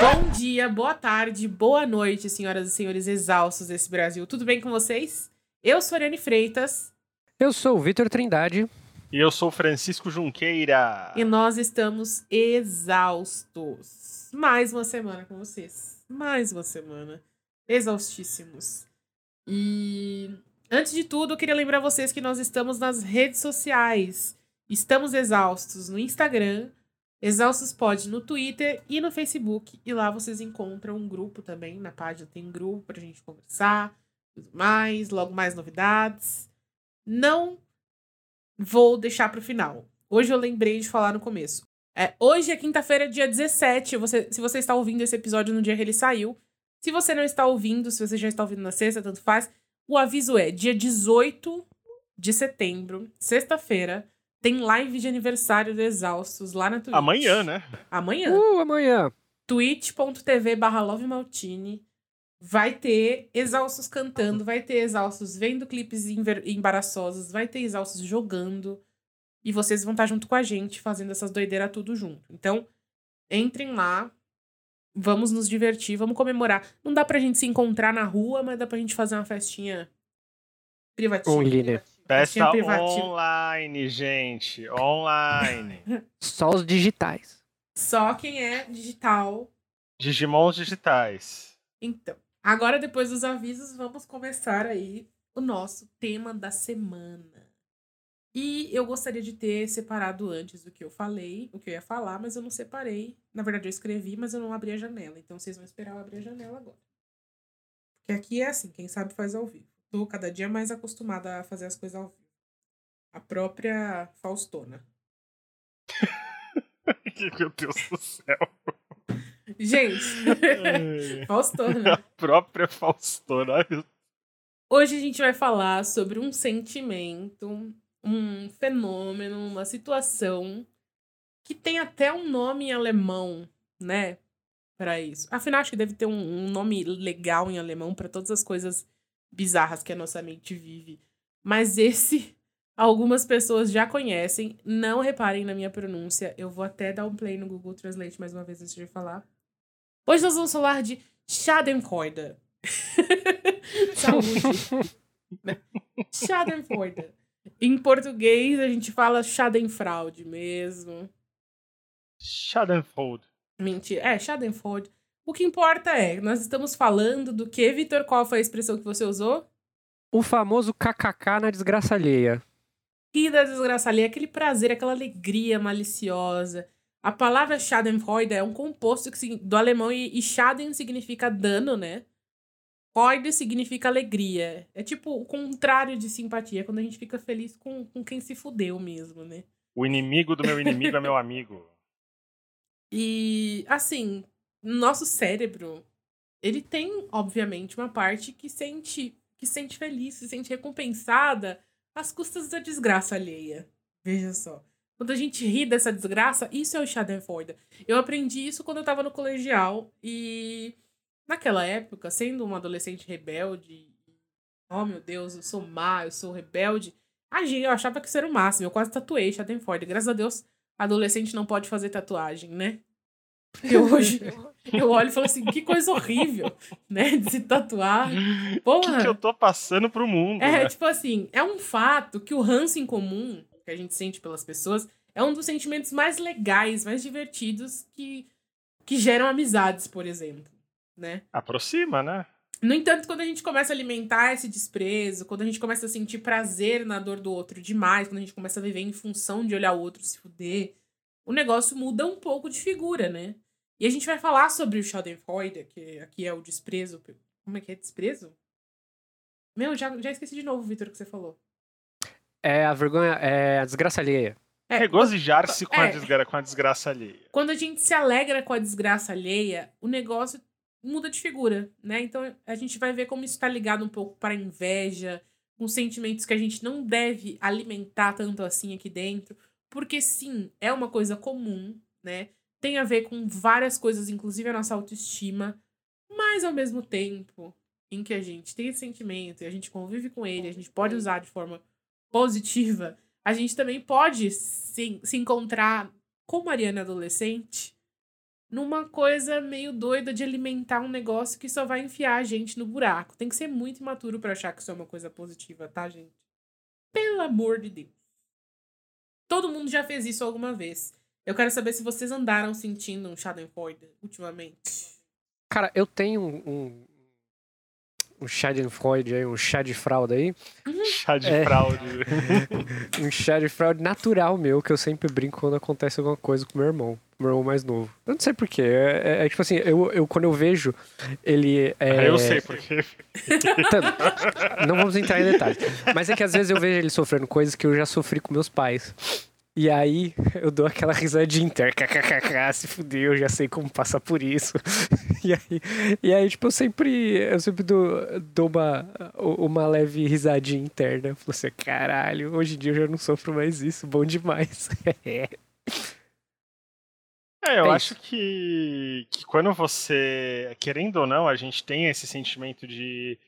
Bom dia, boa tarde, boa noite, senhoras e senhores exaustos desse Brasil. Tudo bem com vocês? Eu sou Ariane Freitas. Eu sou o Vitor Trindade. E eu sou o Francisco Junqueira. E nós estamos exaustos. Mais uma semana com vocês. Mais uma semana. Exaustíssimos. E antes de tudo, eu queria lembrar vocês que nós estamos nas redes sociais. Estamos exaustos no Instagram, Exaustos Pod no Twitter e no Facebook. E lá vocês encontram um grupo também. Na página tem um grupo pra gente conversar, tudo mais, logo mais novidades. Não vou deixar pro final. Hoje eu lembrei de falar no começo. É, hoje é quinta-feira, dia 17. Você, se você está ouvindo esse episódio no dia que ele saiu. Se você não está ouvindo, se você já está ouvindo na sexta, tanto faz. O aviso é: dia 18 de setembro, sexta-feira, tem live de aniversário do Exaustos lá na Twitch. Amanhã, né? Amanhã. Uh, amanhã. twitch.tv barra Love Maltini. Vai ter exaustos cantando, vai ter exaustos vendo clipes embaraçosos, vai ter exaustos jogando. E vocês vão estar junto com a gente fazendo essas doideiras tudo junto. Então, entrem lá, vamos nos divertir, vamos comemorar. Não dá pra gente se encontrar na rua, mas dá pra gente fazer uma festinha privativa. Online. Festa online, gente. Online. Só os digitais. Só quem é digital. Digimons digitais. Então, agora depois dos avisos, vamos começar aí o nosso tema da semana. E eu gostaria de ter separado antes do que eu falei, o que eu ia falar, mas eu não separei. Na verdade, eu escrevi, mas eu não abri a janela. Então vocês vão esperar eu abrir a janela agora. Porque aqui é assim, quem sabe faz ao vivo tô cada dia mais acostumada a fazer as coisas ao vivo. A própria Faustona. Meu Deus do céu. Gente, Faustona. A própria Faustona. Hoje a gente vai falar sobre um sentimento, um fenômeno, uma situação que tem até um nome em alemão, né? Para isso. Afinal, acho que deve ter um, um nome legal em alemão para todas as coisas bizarras que a nossa mente vive. Mas esse algumas pessoas já conhecem. Não reparem na minha pronúncia. Eu vou até dar um play no Google Translate mais uma vez antes de falar. Hoje nós vamos falar de Schadenfreude. Saúde. Schadenfreude. Em português a gente fala Schadenfraude mesmo. Schadenfreude. Mentira. É, Schadenfreude. O que importa é, nós estamos falando do que, Vitor? Qual foi a expressão que você usou? O famoso kkk na desgraça alheia. Que da desgraça alheia, aquele prazer, aquela alegria maliciosa. A palavra Schadenfreude é um composto do alemão e, e Schaden significa dano, né? Freude significa alegria. É tipo o contrário de simpatia, quando a gente fica feliz com, com quem se fudeu mesmo, né? O inimigo do meu inimigo é meu amigo. E, assim, nosso cérebro, ele tem, obviamente, uma parte que sente, que sente feliz, se sente recompensada às custas da desgraça alheia. Veja só. Quando a gente ri dessa desgraça, isso é o Schadenfreude. Eu aprendi isso quando eu tava no colegial e naquela época, sendo uma adolescente rebelde, oh meu Deus, eu sou má, eu sou rebelde, agia, eu achava que isso era o máximo. Eu quase tatuei Schadenfreude. Graças a Deus, adolescente não pode fazer tatuagem, né? Porque hoje eu olho e falo assim, que coisa horrível, né? De se tatuar. O que, que, eu tô passando pro mundo? É, né? tipo assim, é um fato que o ranço em comum que a gente sente pelas pessoas é um dos sentimentos mais legais, mais divertidos que, que geram amizades, por exemplo, né? Aproxima, né? No entanto, quando a gente começa a alimentar esse desprezo, quando a gente começa a sentir prazer na dor do outro demais, quando a gente começa a viver em função de olhar o outro se fuder, o negócio muda um pouco de figura, né? E a gente vai falar sobre o Schadenfreude, que aqui é o desprezo. Como é que é desprezo? Meu, já, já esqueci de novo, Vitor, o que você falou. É a vergonha, é a desgraça alheia. É, Regozijar-se com, é, a com a desgraça alheia. Quando a gente se alegra com a desgraça alheia, o negócio muda de figura, né? Então a gente vai ver como isso está ligado um pouco para inveja, com sentimentos que a gente não deve alimentar tanto assim aqui dentro. Porque sim, é uma coisa comum, né? Tem a ver com várias coisas, inclusive a nossa autoestima, mas ao mesmo tempo em que a gente tem esse sentimento e a gente convive com ele, a gente pode usar de forma positiva, a gente também pode sim, se encontrar com Mariana adolescente numa coisa meio doida de alimentar um negócio que só vai enfiar a gente no buraco. Tem que ser muito imaturo para achar que isso é uma coisa positiva, tá, gente? Pelo amor de Deus. Todo mundo já fez isso alguma vez. Eu quero saber se vocês andaram sentindo um Schadenfreude ultimamente. Cara, eu tenho um, um, um Schadenfreude aí, um chá de fralda aí. Chá de É. fraude. um chá de fraude natural meu, que eu sempre brinco quando acontece alguma coisa com meu irmão. Meu irmão mais novo. Eu não sei porquê. É, é- é tipo assim, eu, eu quando eu vejo ele. É, Eu sei porque. Tanto- Não vamos entrar em detalhes. Mas é que às vezes eu vejo ele sofrendo coisas que eu já sofri com meus pais. E aí eu dou aquela risadinha interna. KKKK, se fudeu, eu já sei como passar por isso. E aí, e aí tipo, eu sempre, eu sempre dou, dou uma, uma leve risadinha interna. Falei assim, caralho, hoje em dia eu já não sofro mais isso, bom demais. É, eu É acho que, que quando você, querendo ou não, a gente tem esse sentimento de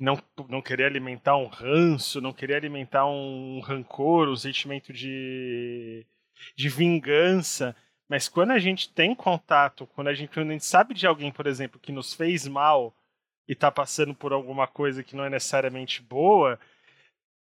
não, não querer alimentar um ranço, não querer alimentar um rancor, um sentimento de, de vingança. Mas quando a gente tem contato, quando a, gente, quando a gente sabe de alguém, por exemplo, que nos fez mal e tá passando por alguma coisa que não é necessariamente boa,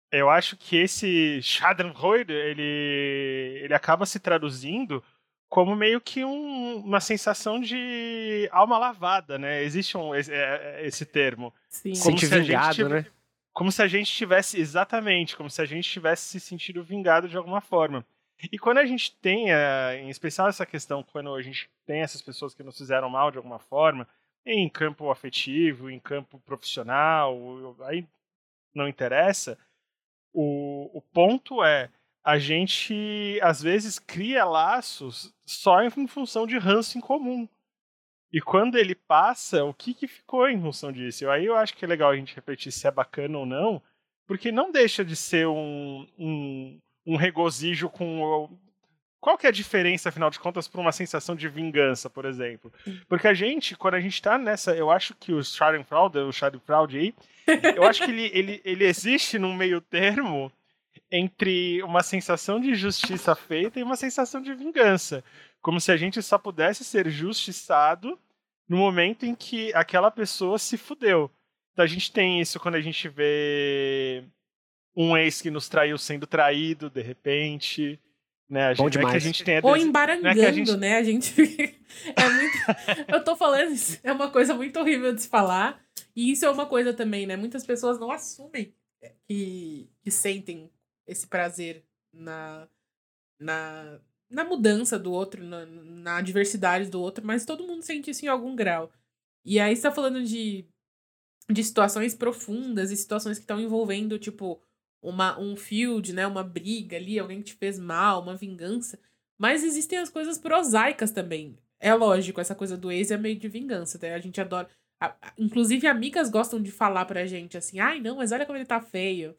eu acho que esse Schadenfreude, ele, ele acaba se traduzindo como meio que um- uma sensação de alma lavada, né? Existe um, esse, é- é- esse termo. Sim. Como Sente se a gente vingado, né? Como se a gente tivesse, exatamente, como se a gente tivesse se sentido vingado de alguma forma. E quando a gente tem, eh, em especial essa questão, quando a gente tem essas pessoas que nos fizeram mal de alguma forma, em campo afetivo, em campo profissional, aí não interessa, o, o ponto é, a gente às vezes cria laços só em função de ranço em comum. E quando ele passa, o que, que ficou em função disso? Aí eu acho que é legal a gente refletir se é bacana ou não, porque não deixa de ser um, um, um regozijo com. Qual que é a diferença, afinal de contas, para uma sensação de vingança, por exemplo? Porque a gente, quando a gente tá nessa. Eu acho que o Schadenfreude, o Schadenfreude aí, eu acho que ele, ele, ele existe num meio termo entre uma sensação de justiça feita e uma sensação de vingança. Como se a gente só pudesse ser justiçado no momento em que aquela pessoa se fudeu. Então a gente tem isso quando a gente vê um ex que nos traiu sendo traído de repente. Né? A Bom gente, não é que a demais. gente tenha Ou dese- embarangando, não é que a gente- né? A gente. é muito. Eu tô falando isso. É uma coisa muito horrível de se falar. E isso é uma coisa também, né? Muitas pessoas não assumem que, que sentem esse prazer na, na, na mudança do outro, na, na diversidade do outro, mas todo mundo sente isso em algum grau. E aí você tá falando de, de situações profundas e situações que estão envolvendo, tipo, uma, um field, né? Uma briga ali, alguém que te fez mal, uma vingança. Mas existem as coisas prosaicas também. É lógico, essa coisa do ex é meio de vingança, né? A gente adora. a- a- inclusive, amigas gostam de falar pra gente assim: ai, não, mas olha como ele tá feio.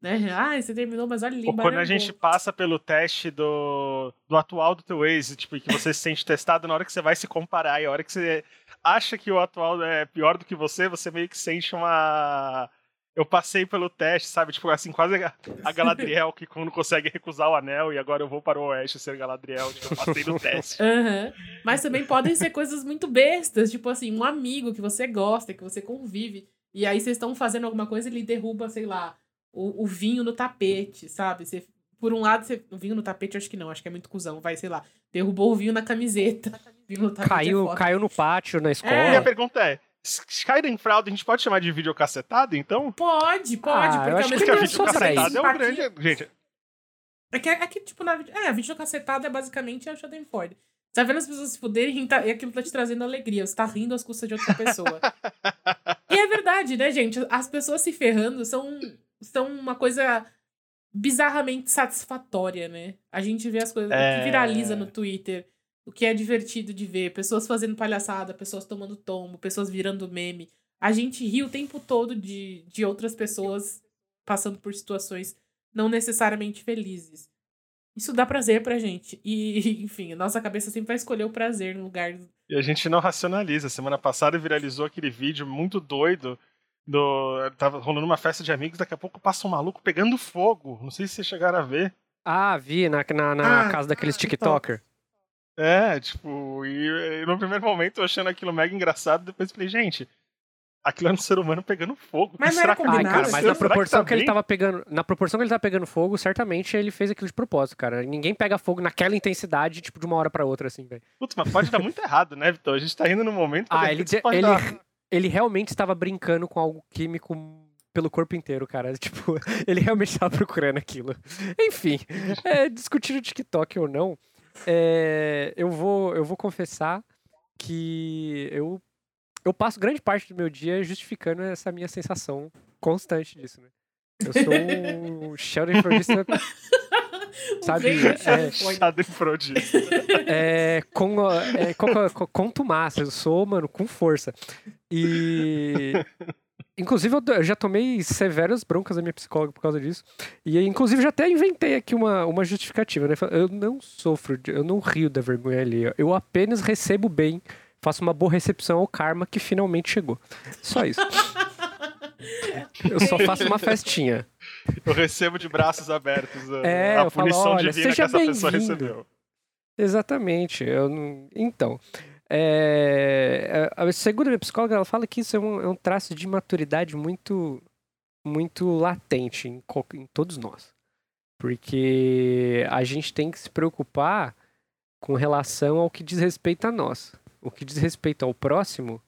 Né? Ai, você terminou, mas olha Ou quando a embarangou." gente passa pelo teste do, do atual do teu ex, tipo, que você se sente testado na hora que você vai se comparar, e a hora que você acha que o atual é pior do que você, você meio que sente uma. Eu passei pelo teste, sabe? Tipo, assim, quase a, Galadriel que quando consegue recusar o anel e agora eu vou para o oeste ser Galadriel, tipo, eu passei no teste. Aham. Mas também podem ser coisas muito bestas, tipo assim, um amigo que você gosta, que você convive, e aí vocês estão fazendo alguma coisa e ele derruba, sei lá, o, o vinho no tapete, sabe? Você, por um lado, você, o vinho no tapete, acho que não, acho que é muito cuzão, vai, sei lá, derrubou o vinho na camiseta. Vinho no tapete é Caiu, foda. caiu no pátio, na escola. E a pergunta é: Schadenfreude a gente pode chamar de videocassetado, então? Pode, pode, Ah, eu porque acho ao mesmo a é tempo é um grande. Gente, É que, é que, tipo, na vídeo. É, a videocassetada é basicamente a Schadenfreude. Você tá vendo as pessoas se fuderem e, tá, e aquilo tá te trazendo alegria. Você tá rindo às custas de outra pessoa. e é verdade, né, gente? As pessoas se ferrando são, são uma coisa bizarramente satisfatória, né? A gente vê as coisas. É. que viraliza no Twitter. O que é divertido de ver. Pessoas fazendo palhaçada, pessoas tomando tombo, pessoas virando meme. A gente ri o tempo todo de, de outras pessoas passando por situações não necessariamente felizes. Isso dá prazer pra gente. E, enfim, a nossa cabeça sempre vai escolher o prazer no lugar. E a gente não racionaliza. Semana passada viralizou aquele vídeo muito doido do. Tava rolando uma festa de amigos, daqui a pouco passa um maluco pegando fogo. Não sei se vocês chegaram a ver. Ah, vi na, na, na Ah, casa daqueles TikTok. TikToker. É, tipo, e, e no primeiro momento eu achando aquilo mega engraçado, depois falei, gente, aquilo era um ser humano pegando fogo. Mas que não será era que combinado? Ai, cara, mas na proporção tá que ele tava pegando. Na proporção que ele tava pegando fogo, certamente ele fez aquilo de propósito, cara. Ninguém pega fogo naquela intensidade, tipo, de uma hora pra outra, assim, velho. Putz, mas pode dar muito errado, né, Vitor? A gente tá indo no momento que Ah, ele, ele, dar- ele realmente estava brincando com algo químico pelo corpo inteiro, cara. Tipo, ele realmente estava procurando aquilo. Enfim, é, discutir o TikTok ou não, é, eu, vou, eu vou confessar que eu, eu passo grande parte do meu dia justificando essa minha sensação constante disso, né? Eu sou um Sheldon improvista, sabe? É, Chado improviso. é, com, é, com, com, contumaz, eu sou, mano, com força. E. Inclusive, eu, eu já tomei severas broncas da minha psicóloga por causa disso. E, inclusive, já até inventei aqui uma, uma justificativa, né? Eu não sofro, de- eu não rio da vergonha ali. Eu apenas recebo bem, faço uma boa recepção ao karma que finalmente chegou. Só isso. Eu só faço uma festinha. Eu recebo de braços abertos a, É, a eu falo, punição olha, divina que essa pessoa recebeu. Exatamente. Eu não... Então, é... a a segunda minha psicóloga, ela fala que isso é um, é um traço de maturidade muito, muito latente em, co- em todos nós. Porque a gente tem que se preocupar com relação ao que diz respeito a nós. O que diz respeito ao próximo,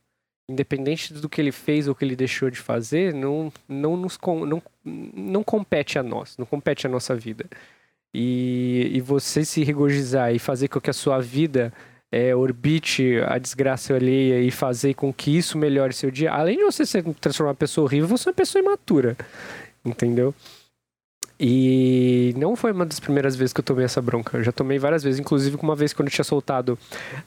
independente do que ele fez ou que ele deixou de fazer, não, não, nos, não, não compete a nós, não compete à nossa vida. E, e você se regozijar e fazer com que a sua vida é, orbite a desgraça alheia e fazer com que isso melhore seu dia, além de você se transformar uma pessoa horrível, você é uma pessoa imatura. Entendeu? E não foi uma das primeiras vezes que eu tomei essa bronca. Eu já tomei várias vezes, inclusive uma vez quando eu tinha soltado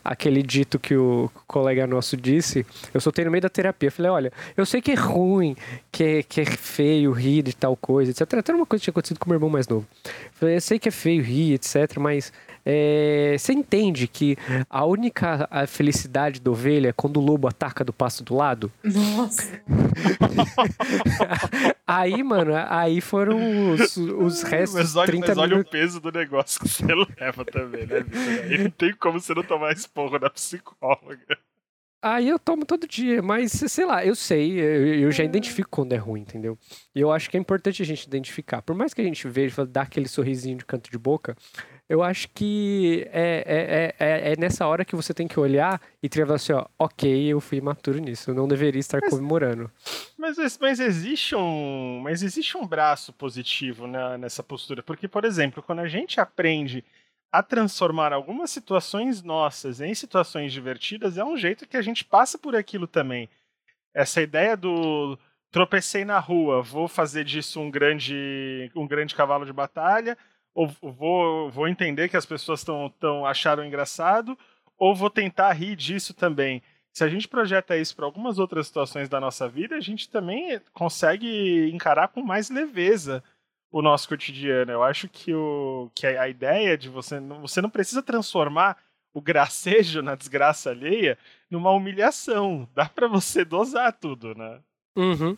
aquele dito que o colega nosso disse, eu soltei no meio da terapia. Eu falei, olha, eu sei que é ruim, que é, que é feio rir de tal coisa, etc. Até uma coisa que tinha acontecido com o meu irmão mais novo. Eu falei, eu sei que é feio rir, etc., mas é, você entende que a única a felicidade da ovelha é quando o lobo ataca do pasto do lado? Nossa. Aí, mano, aí foram os, os restos Mas olha, 30 mas olha o minutos. peso do negócio que você leva também, né, Vitor? Aí não tem como você não tomar esporro da psicóloga. Aí eu tomo todo dia, mas sei lá, eu sei, eu, eu já identifico quando é ruim, entendeu? E eu acho que é importante a gente identificar. Por mais que a gente veja, dá aquele sorrisinho de canto de boca, eu acho que é, é, é, é- é nessa hora que você tem que olhar e ter assim, ó, ok, eu fui imaturo nisso, eu não deveria estar Mas- comemorando. Mas, mas existe um, mas existe um braço positivo né, nessa postura, porque por exemplo, quando a gente aprende a transformar algumas situações nossas em situações divertidas, é um jeito que a gente passa por aquilo também. Essa ideia do tropecei na rua, vou fazer disso um grande um grande cavalo de batalha, ou vou, vou entender que as pessoas estão tão, acharam engraçado, ou vou tentar rir disso também se a gente projeta isso para algumas outras situações da nossa vida, a gente também consegue encarar com mais leveza o nosso cotidiano. Eu acho que, o, que a, ideia de você você não precisa transformar o gracejo na desgraça alheia numa humilhação. Dá para você dosar tudo, né? Uhum.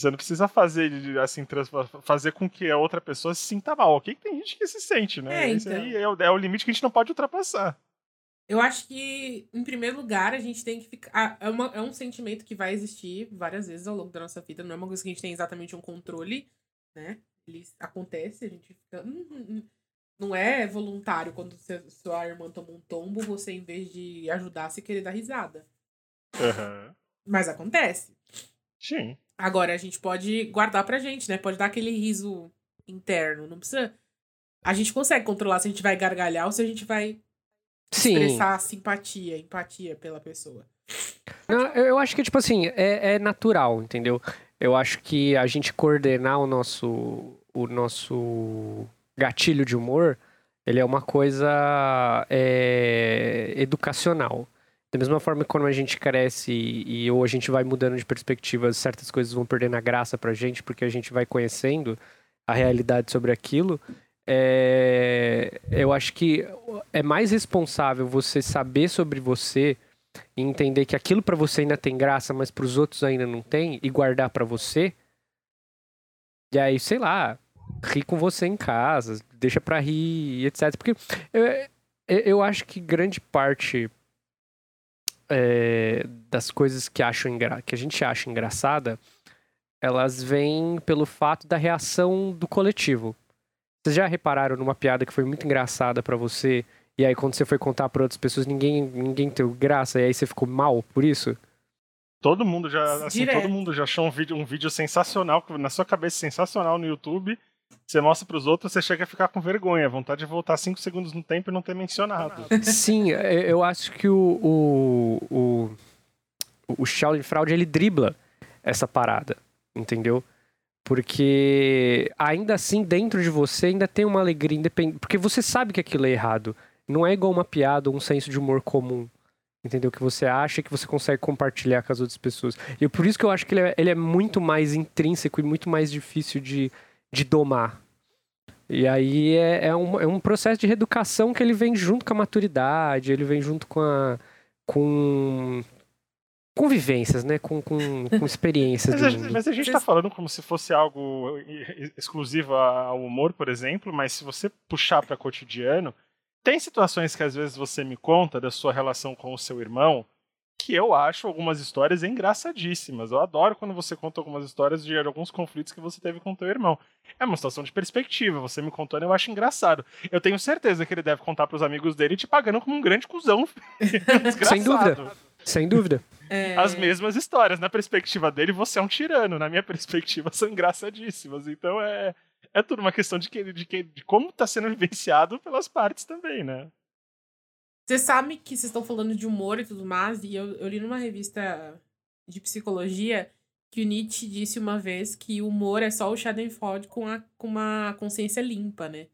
Você não precisa fazer assim fazer com que a outra pessoa se sinta mal. Ok, que tem gente que se sente, né? É, Esse então. aí é o, é o limite que a gente não pode ultrapassar. Eu acho que, em primeiro lugar, a gente tem que ficar. É, uma- é um sentimento que vai existir várias vezes ao longo da nossa vida. Não é uma coisa que a gente tem exatamente um controle, né? Ele acontece, a gente fica. "Hum, hum, hum." Não é voluntário quando você- sua irmã toma um tombo, você, em vez de ajudar, você querer dar risada. Aham. Mas acontece. Sim. Agora, a gente pode guardar pra gente, né? Pode dar aquele riso interno. Não precisa. A gente consegue controlar se a gente vai gargalhar ou se a gente vai Sim. expressar simpatia, empatia pela pessoa. Não, eu acho que, tipo assim, é, é natural, entendeu? Eu acho que a gente coordenar o nosso, o nosso gatilho de humor, ele é uma coisa é, educacional. Da mesma forma que quando a gente cresce e, e ou a gente vai mudando de perspectiva, certas coisas vão perdendo a graça pra gente, porque a gente vai conhecendo a realidade sobre aquilo. É, eu acho que é mais responsável você saber sobre você e entender que aquilo pra você ainda tem graça, mas pros outros ainda não tem, e guardar pra você. E aí, sei lá, ri com você em casa, deixa pra rir, etc. Porque eu, eu acho que grande parte é, das coisas que, acham engra... que a gente acha engraçada, elas vêm pelo fato da reação do coletivo. Vocês já repararam numa piada que foi muito engraçada para você e aí quando você foi contar para outras pessoas ninguém ninguém teve graça e aí você ficou mal por isso? Todo mundo já, assim, todo mundo já achou um vídeo, um vídeo sensacional, na sua cabeça sensacional no YouTube. Você mostra para os outros, você chega a ficar com vergonha, vontade de voltar cinco segundos no tempo e não ter mencionado. Sim, é, eu acho que o, o, o, o Shaolin Fraud, ele dribla essa parada, entendeu? Porque ainda assim, dentro de você, ainda tem uma alegria independente. Porque você sabe que aquilo é errado. Não é igual uma piada ou um senso de humor comum entendeu? Que você acha que você consegue compartilhar com as outras pessoas. E por isso que eu acho que ele é, ele é muito mais intrínseco e muito mais difícil de, de domar. E aí é, é, um, é um processo de reeducação que ele vem junto com a maturidade, ele vem junto com a. com convivências, né? Com, com, com experiências. mas, a, mas a gente está falando como se fosse algo exclusivo ao humor, por exemplo, mas se você puxar para cotidiano, tem situações que às vezes você me conta da sua relação com o seu irmão que eu acho algumas histórias engraçadíssimas. Eu adoro quando você conta algumas histórias de alguns conflitos que você teve com o teu irmão. É uma situação de perspectiva. Você me contando, eu acho engraçado. Eu tenho certeza que ele deve contar para os amigos dele te pagando como um grande cuzão. Sem dúvida. Sem dúvida. É... As mesmas histórias. Na perspectiva dele, você é um tirano. Na minha perspectiva, são engraçadíssimas. Então é é tudo uma questão de, que, de, que, de como está sendo vivenciado pelas partes também, né? Você sabe que vocês estão falando de humor e tudo mais, e eu, eu li numa revista de psicologia que o Nietzsche disse uma vez que o humor é só o Schadenfreude com, a, com uma consciência limpa, né?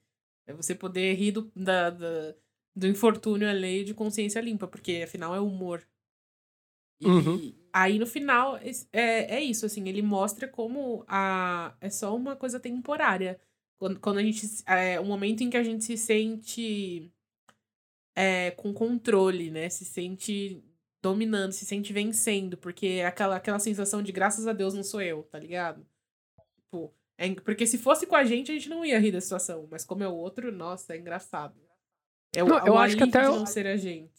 É você poder rir do, da, da, do infortúnio alheio de consciência limpa, porque afinal é humor. E uhum. aí no final é, é isso, assim, ele mostra como a, é só uma coisa temporária. Quando, quando a gente. É um momento em que a gente se sente é, com controle, né? Se sente dominando, se sente vencendo, porque é aquela, aquela sensação de graças a Deus não sou eu, tá ligado? Tipo, é, porque se fosse com a gente, a gente não ia rir da situação, mas como é o outro, nossa, é engraçado. É o, não, eu acho que até não ser a gente.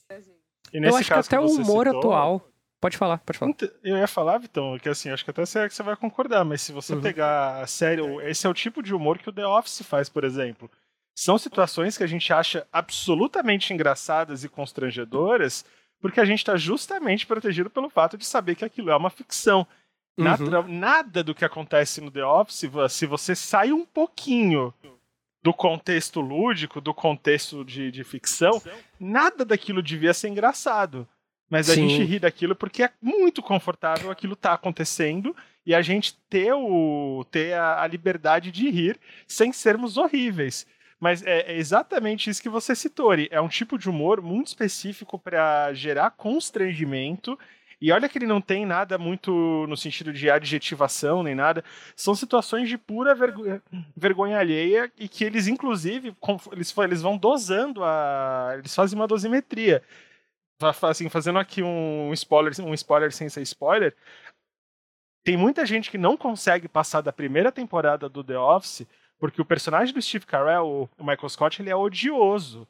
eu acho que até o humor citou, atual Pode falar, pode falar. Eu ia falar, Vitão, que assim, acho que até você, você vai concordar, mas se você uhum. pegar a série, esse é o tipo de humor que o The Office faz, por exemplo. São situações que a gente acha absolutamente engraçadas e constrangedoras, porque a gente está justamente protegido pelo fato de saber que aquilo é uma ficção. Uhum. Nada do que acontece no The Office, se você sai um pouquinho do contexto lúdico, do contexto de, de ficção, nada daquilo devia ser engraçado. Mas a Sim. gente ri daquilo porque é muito confortável aquilo tá acontecendo e a gente ter, o, ter a, a liberdade de rir sem sermos horríveis. Mas é, é exatamente isso que você citou, Ari. É um tipo de humor muito específico para gerar constrangimento. E olha que ele não tem nada muito no sentido de adjetivação nem nada. São situações de pura vergonha, vergonha alheia e que eles, inclusive, eles, eles vão dosando a. Eles fazem uma dosimetria assim, fazendo aqui um spoiler, um spoiler sem ser spoiler, tem muita gente que não consegue passar da primeira temporada do The Office porque o personagem do Steve Carell, o Michael Scott, ele é odioso.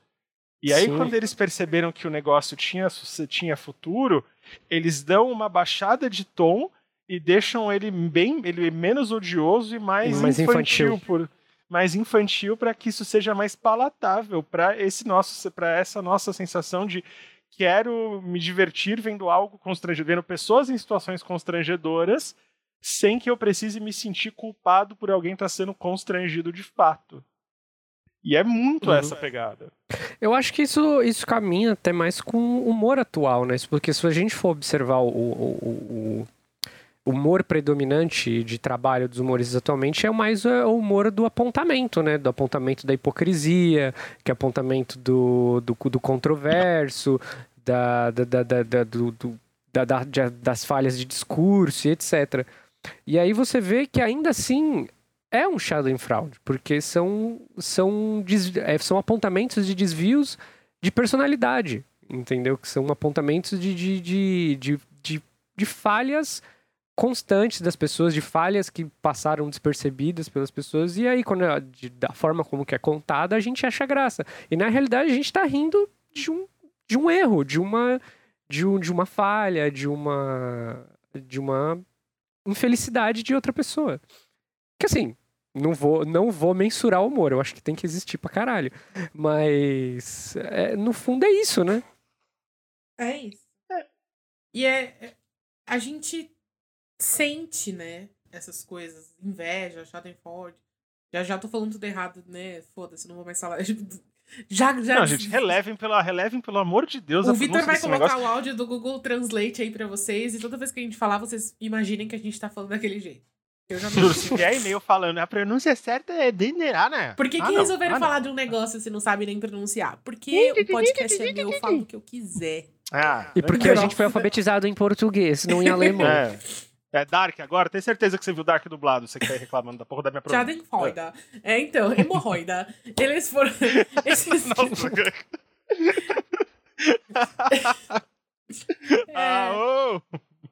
E aí, Sim. quando eles perceberam que o negócio tinha, tinha futuro, eles dão uma baixada de tom e deixam ele bem ele menos odioso e mais, mais infantil, infantil. Por, mais infantil para que isso seja mais palatável para esse nosso para essa nossa sensação de quero me divertir vendo algo constrangedor, vendo pessoas em situações constrangedoras, sem que eu precise me sentir culpado por alguém estar tá sendo constrangido de fato. E é muito uhum. essa pegada. Eu acho que isso, isso caminha até mais com o humor atual, né? Porque se a gente for observar o, o, o humor predominante de trabalho dos humoristas atualmente é mais o humor do apontamento, né? Do apontamento da hipocrisia, que é apontamento do, do, do controverso, da, da, da, da, do, do, da, da, das falhas de discurso e etc. E aí você vê que ainda assim é um shadow fraud, porque são, são, é, são apontamentos de desvios de personalidade, entendeu? Que são apontamentos de, de, de, de, de, falhas constantes das pessoas, de falhas que passaram despercebidas pelas pessoas, e aí, quando de, da forma como que é contada, a gente acha graça. E na realidade a gente tá rindo de um, de um erro, de uma, de, um, de uma falha, de uma, de uma infelicidade de outra pessoa. Que assim, não vou, não vou mensurar o humor, eu acho que tem que existir pra caralho. Mas, é, no fundo é isso, né? É isso. E é, é- A gente sente, né? Essas coisas. Inveja, Schadenfreude. Já já tô falando tudo errado, né? Foda-se, não vou mais falar. Já, já. Não, gente, relevem, pela, relevem pelo amor de Deus a O Vitor vai colocar negócio. o áudio do Google Translate aí pra vocês. E toda vez que a gente falar, vocês imaginem que a gente tá falando daquele jeito. Eu já não Juro, se vier e-mail falando, a pronúncia certa é Denerá, né? Por que, Ah, que não. resolveram Ah, não. falar de um negócio se não sabe nem pronunciar? Porque o podcast é meu, eu falo o que eu quiser. Ah, E porque a gente foi alfabetizado em português, não em alemão. é. É Dark agora? Tenho certeza que você viu Dark dublado, você que tá aí reclamando da porra da minha pronúncia. Schadenfreude. É, então, hemorroida. Eles foram. Esses... Nossa, É, ah, ô!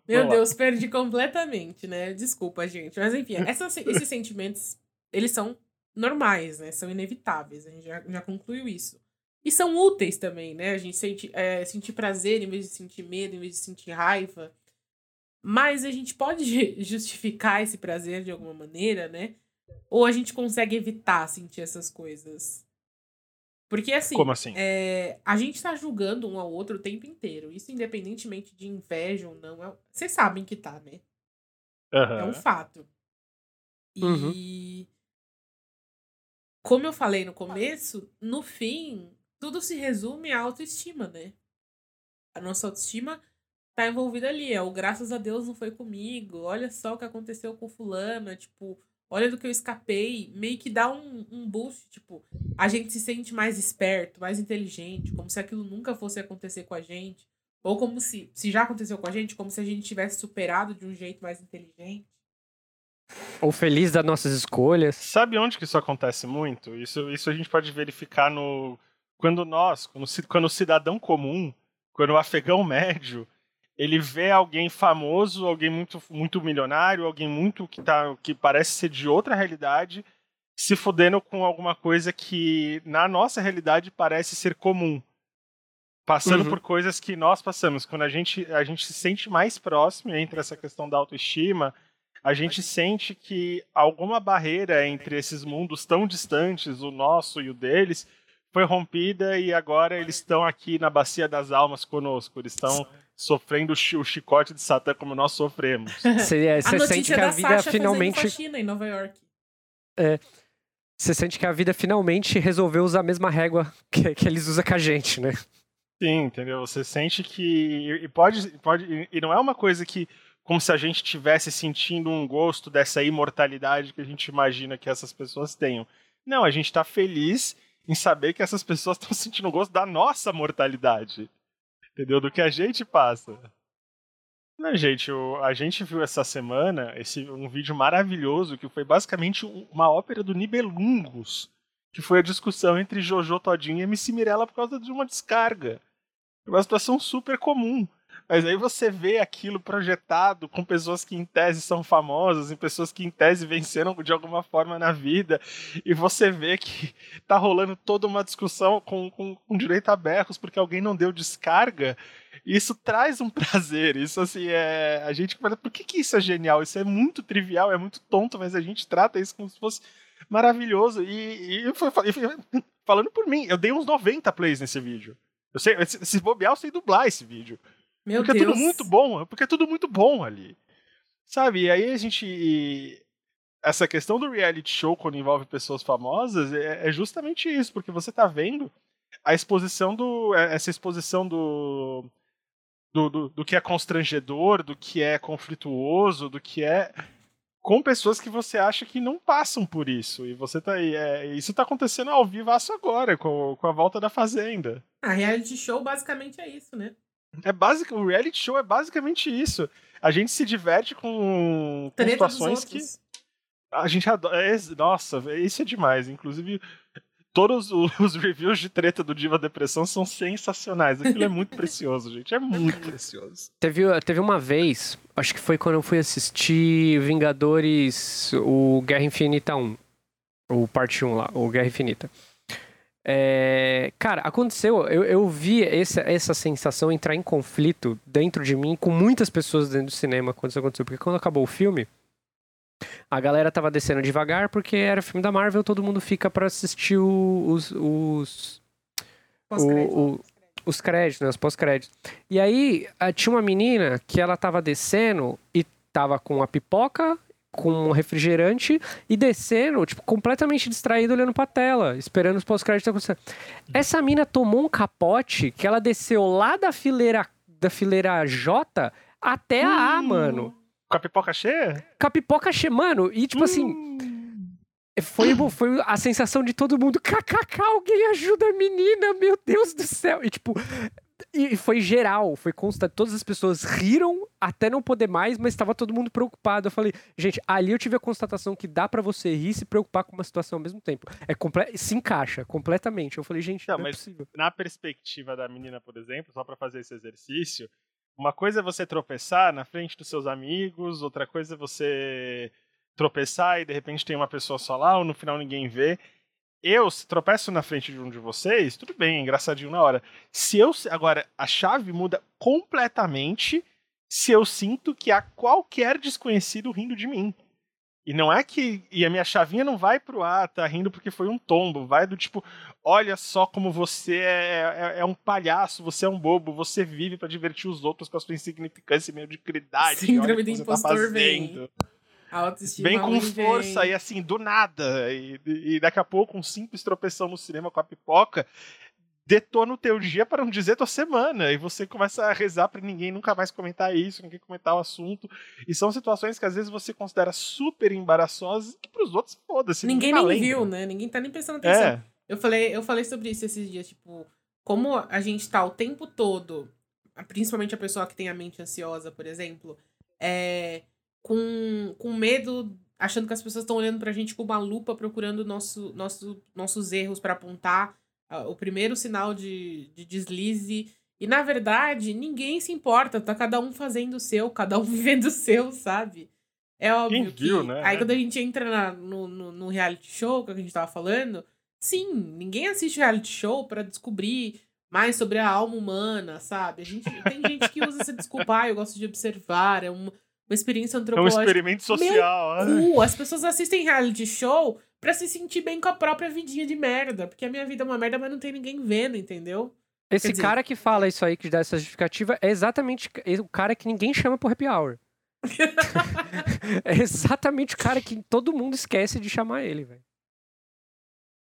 meu. Deus, perdi completamente, né? Desculpa, gente. Mas enfim, essas- esses sentimentos, eles são normais, né? São inevitáveis. A gente já, já concluiu isso. E são úteis também, né? A gente sente, é, sentir prazer em vez de sentir medo, em vez de sentir raiva. Mas a gente pode justificar esse prazer de alguma maneira, né? Ou a gente consegue evitar sentir essas coisas. Porque assim, Como assim? é, a gente tá julgando um ao outro o tempo inteiro. Isso independentemente de inveja ou não. é- Vocês sabem que tá, né? É Aham. um fato. Uhum. E como eu falei no começo, no fim, tudo se resume à autoestima, né? A nossa autoestima tá envolvida ali. É o graças a Deus não foi comigo. Olha só o que aconteceu com fulana. Tipo, olha do que eu escapei. Meio que dá um, um boost. Tipo, a gente se sente mais esperto, mais inteligente. Como se aquilo nunca fosse acontecer com a gente. Ou como se, se já aconteceu com a gente, como se a gente tivesse superado de um jeito mais inteligente. Ou feliz das nossas escolhas. Sabe onde que isso acontece muito? Isso, isso a gente pode verificar no. Quando nós, quando, quando o cidadão comum, quando o afegão médio, ele vê alguém famoso, alguém muito, muito milionário, alguém muito que, tá, que parece ser de outra realidade, se fudendo com alguma coisa que na nossa realidade parece ser comum. Passando Uhum. por coisas que nós passamos. Quando a gente, a gente se sente mais próximo entre essa questão da autoestima, a gente sente que alguma barreira entre esses mundos tão distantes, o nosso e o deles, foi rompida e agora eles estão aqui na bacia das almas conosco. Eles estão sofrendo o chi- o chicote de Satã como nós sofremos. Você a você notícia sente que da a vida Sasha finalmente. faxina em Nova York. Você sente que a vida finalmente resolveu usar a mesma régua que, que eles usam com a gente, né? Sim, entendeu? Você sente que. E pode. pode e não é uma coisa que. Como se a gente estivesse sentindo um gosto dessa imortalidade que a gente imagina que essas pessoas tenham. Não, a gente está feliz em saber que essas pessoas estão sentindo gosto da nossa mortalidade. Entendeu? Do que a gente passa. Não, gente, o- a gente viu essa semana esse, um vídeo maravilhoso que foi basicamente um- uma ópera do Nibelungos, que foi a discussão entre Jojo Todinho e MC Mirella por causa de uma descarga. Uma situação super comum. Mas aí você vê aquilo projetado com pessoas que em tese são famosas, e pessoas que em tese venceram de alguma forma na vida, e você vê que tá rolando toda uma discussão com, com, com direito a berros porque alguém não deu descarga. Isso traz um prazer. Isso assim é. A gente fala, por que, que isso é genial? Isso é muito trivial, é muito tonto, mas a gente trata isso como se fosse maravilhoso. E, e fui- falando por mim, eu dei uns 90 plays nesse vídeo. Eu sei, se se bobear, eu sei dublar esse vídeo. Meu porque Deus. é tudo muito bom, porque é tudo muito bom ali. Sabe? E aí a gente. Essa questão do reality show quando envolve pessoas famosas é, é justamente isso, porque você tá vendo a exposição do. é, Essa exposição do. Do, do, do que é constrangedor, do que é conflituoso, do que é. Com pessoas que você acha que não passam por isso. E você tá aí. É, isso tá acontecendo ao vivaço agora, com, com a volta da Fazenda. A reality show basicamente é isso, né? É básico, o reality show é basicamente isso. A gente se diverte com, com situações que a gente adora. é, nossa, isso é demais. Inclusive, todos os reviews de treta do Diva Depressão são sensacionais. Aquilo é muito precioso, gente. É muito precioso. Teve, teve uma vez, acho que foi quando eu fui assistir Vingadores, o Guerra Infinita 1. O parte 1 lá, o Guerra Infinita. É, cara, aconteceu, eu, eu vi essa, essa sensação entrar em conflito dentro de mim com muitas pessoas dentro do cinema quando isso aconteceu. Porque quando acabou o filme, a galera tava descendo devagar porque era filme da Marvel, todo mundo fica para assistir os, os, o, o, os créditos, né, os pós-créditos. E aí tinha uma menina que ela tava descendo e tava com a pipoca com um refrigerante e descendo, tipo, completamente distraído olhando pra tela, esperando os pós-créditos acontecer. Essa mina tomou um capote que ela desceu lá da fileira da fileira J até a A, hum. mano. Com a pipoca cheia? Com a pipoca cheia, mano. E tipo assim, hum. assim. Foi, foi a sensação de todo mundo, kkk, alguém ajuda a menina, meu Deus do céu. E tipo, e foi geral, foi constante. Todas as pessoas riram até não poder mais, mas estava todo mundo preocupado. Eu falei, gente, ali eu tive a constatação que dá para você rir e se preocupar com uma situação ao mesmo tempo. É comple se encaixa completamente. Eu falei, gente, não, não é possível. Na perspectiva da menina, por exemplo, só para fazer esse exercício, uma coisa é você tropeçar na frente dos seus amigos, outra coisa é você tropeçar e de repente tem uma pessoa só lá, ou no final ninguém vê eu se tropeço na frente de um de vocês, tudo bem, engraçadinho na hora. Se eu agora a chave muda completamente se eu sinto que há qualquer desconhecido rindo de mim. E não é que e a minha chavinha não vai pro ar, tá rindo porque foi um tombo, vai do tipo, olha só como você é, é, é um palhaço, você é um bobo, você vive para divertir os outros com a sua insignificância e mediocridade. Síndrome do tá impostor tá vem. A autoestima vem com força vem. e assim, do nada. E, e daqui a pouco, um simples tropeção no cinema com a pipoca detona o teu dia para não dizer tua semana. E você começa a rezar para ninguém nunca mais comentar isso, ninguém comentar o assunto. E são situações que às vezes você considera super embaraçosas e pros outros, foda-se. Ninguém, ninguém nem viu, né? Ninguém tá nem prestando atenção. É. Eu, falei, eu falei sobre isso esses dias, tipo, como a gente tá o tempo todo, principalmente a pessoa que tem a mente ansiosa, por exemplo, é com, com medo, achando que as pessoas estão olhando pra gente com uma lupa, procurando nosso, nosso, nossos erros para apontar uh, o primeiro sinal de, de deslize. E na verdade, ninguém se importa, tá cada um fazendo o seu, cada um vivendo o seu, sabe? É óbvio Quem viu, que. Né? Aí quando a gente entra na, no, no, no, reality show que a gente tava falando, sim, ninguém assiste reality show para descobrir mais sobre a alma humana, sabe? A gente, tem gente que usa essa desculpa, ah, eu gosto de observar, é uma uma experiência antropológica. É um experimento social. Meu cu, as pessoas assistem reality show pra se sentir bem com a própria vidinha de merda. Porque a minha vida é uma merda, mas não tem ninguém vendo, entendeu? Esse dizer, cara que fala isso aí, que dá essa justificativa, é exatamente o cara que ninguém chama pro happy hour. é exatamente o cara que todo mundo esquece de chamar ele, velho.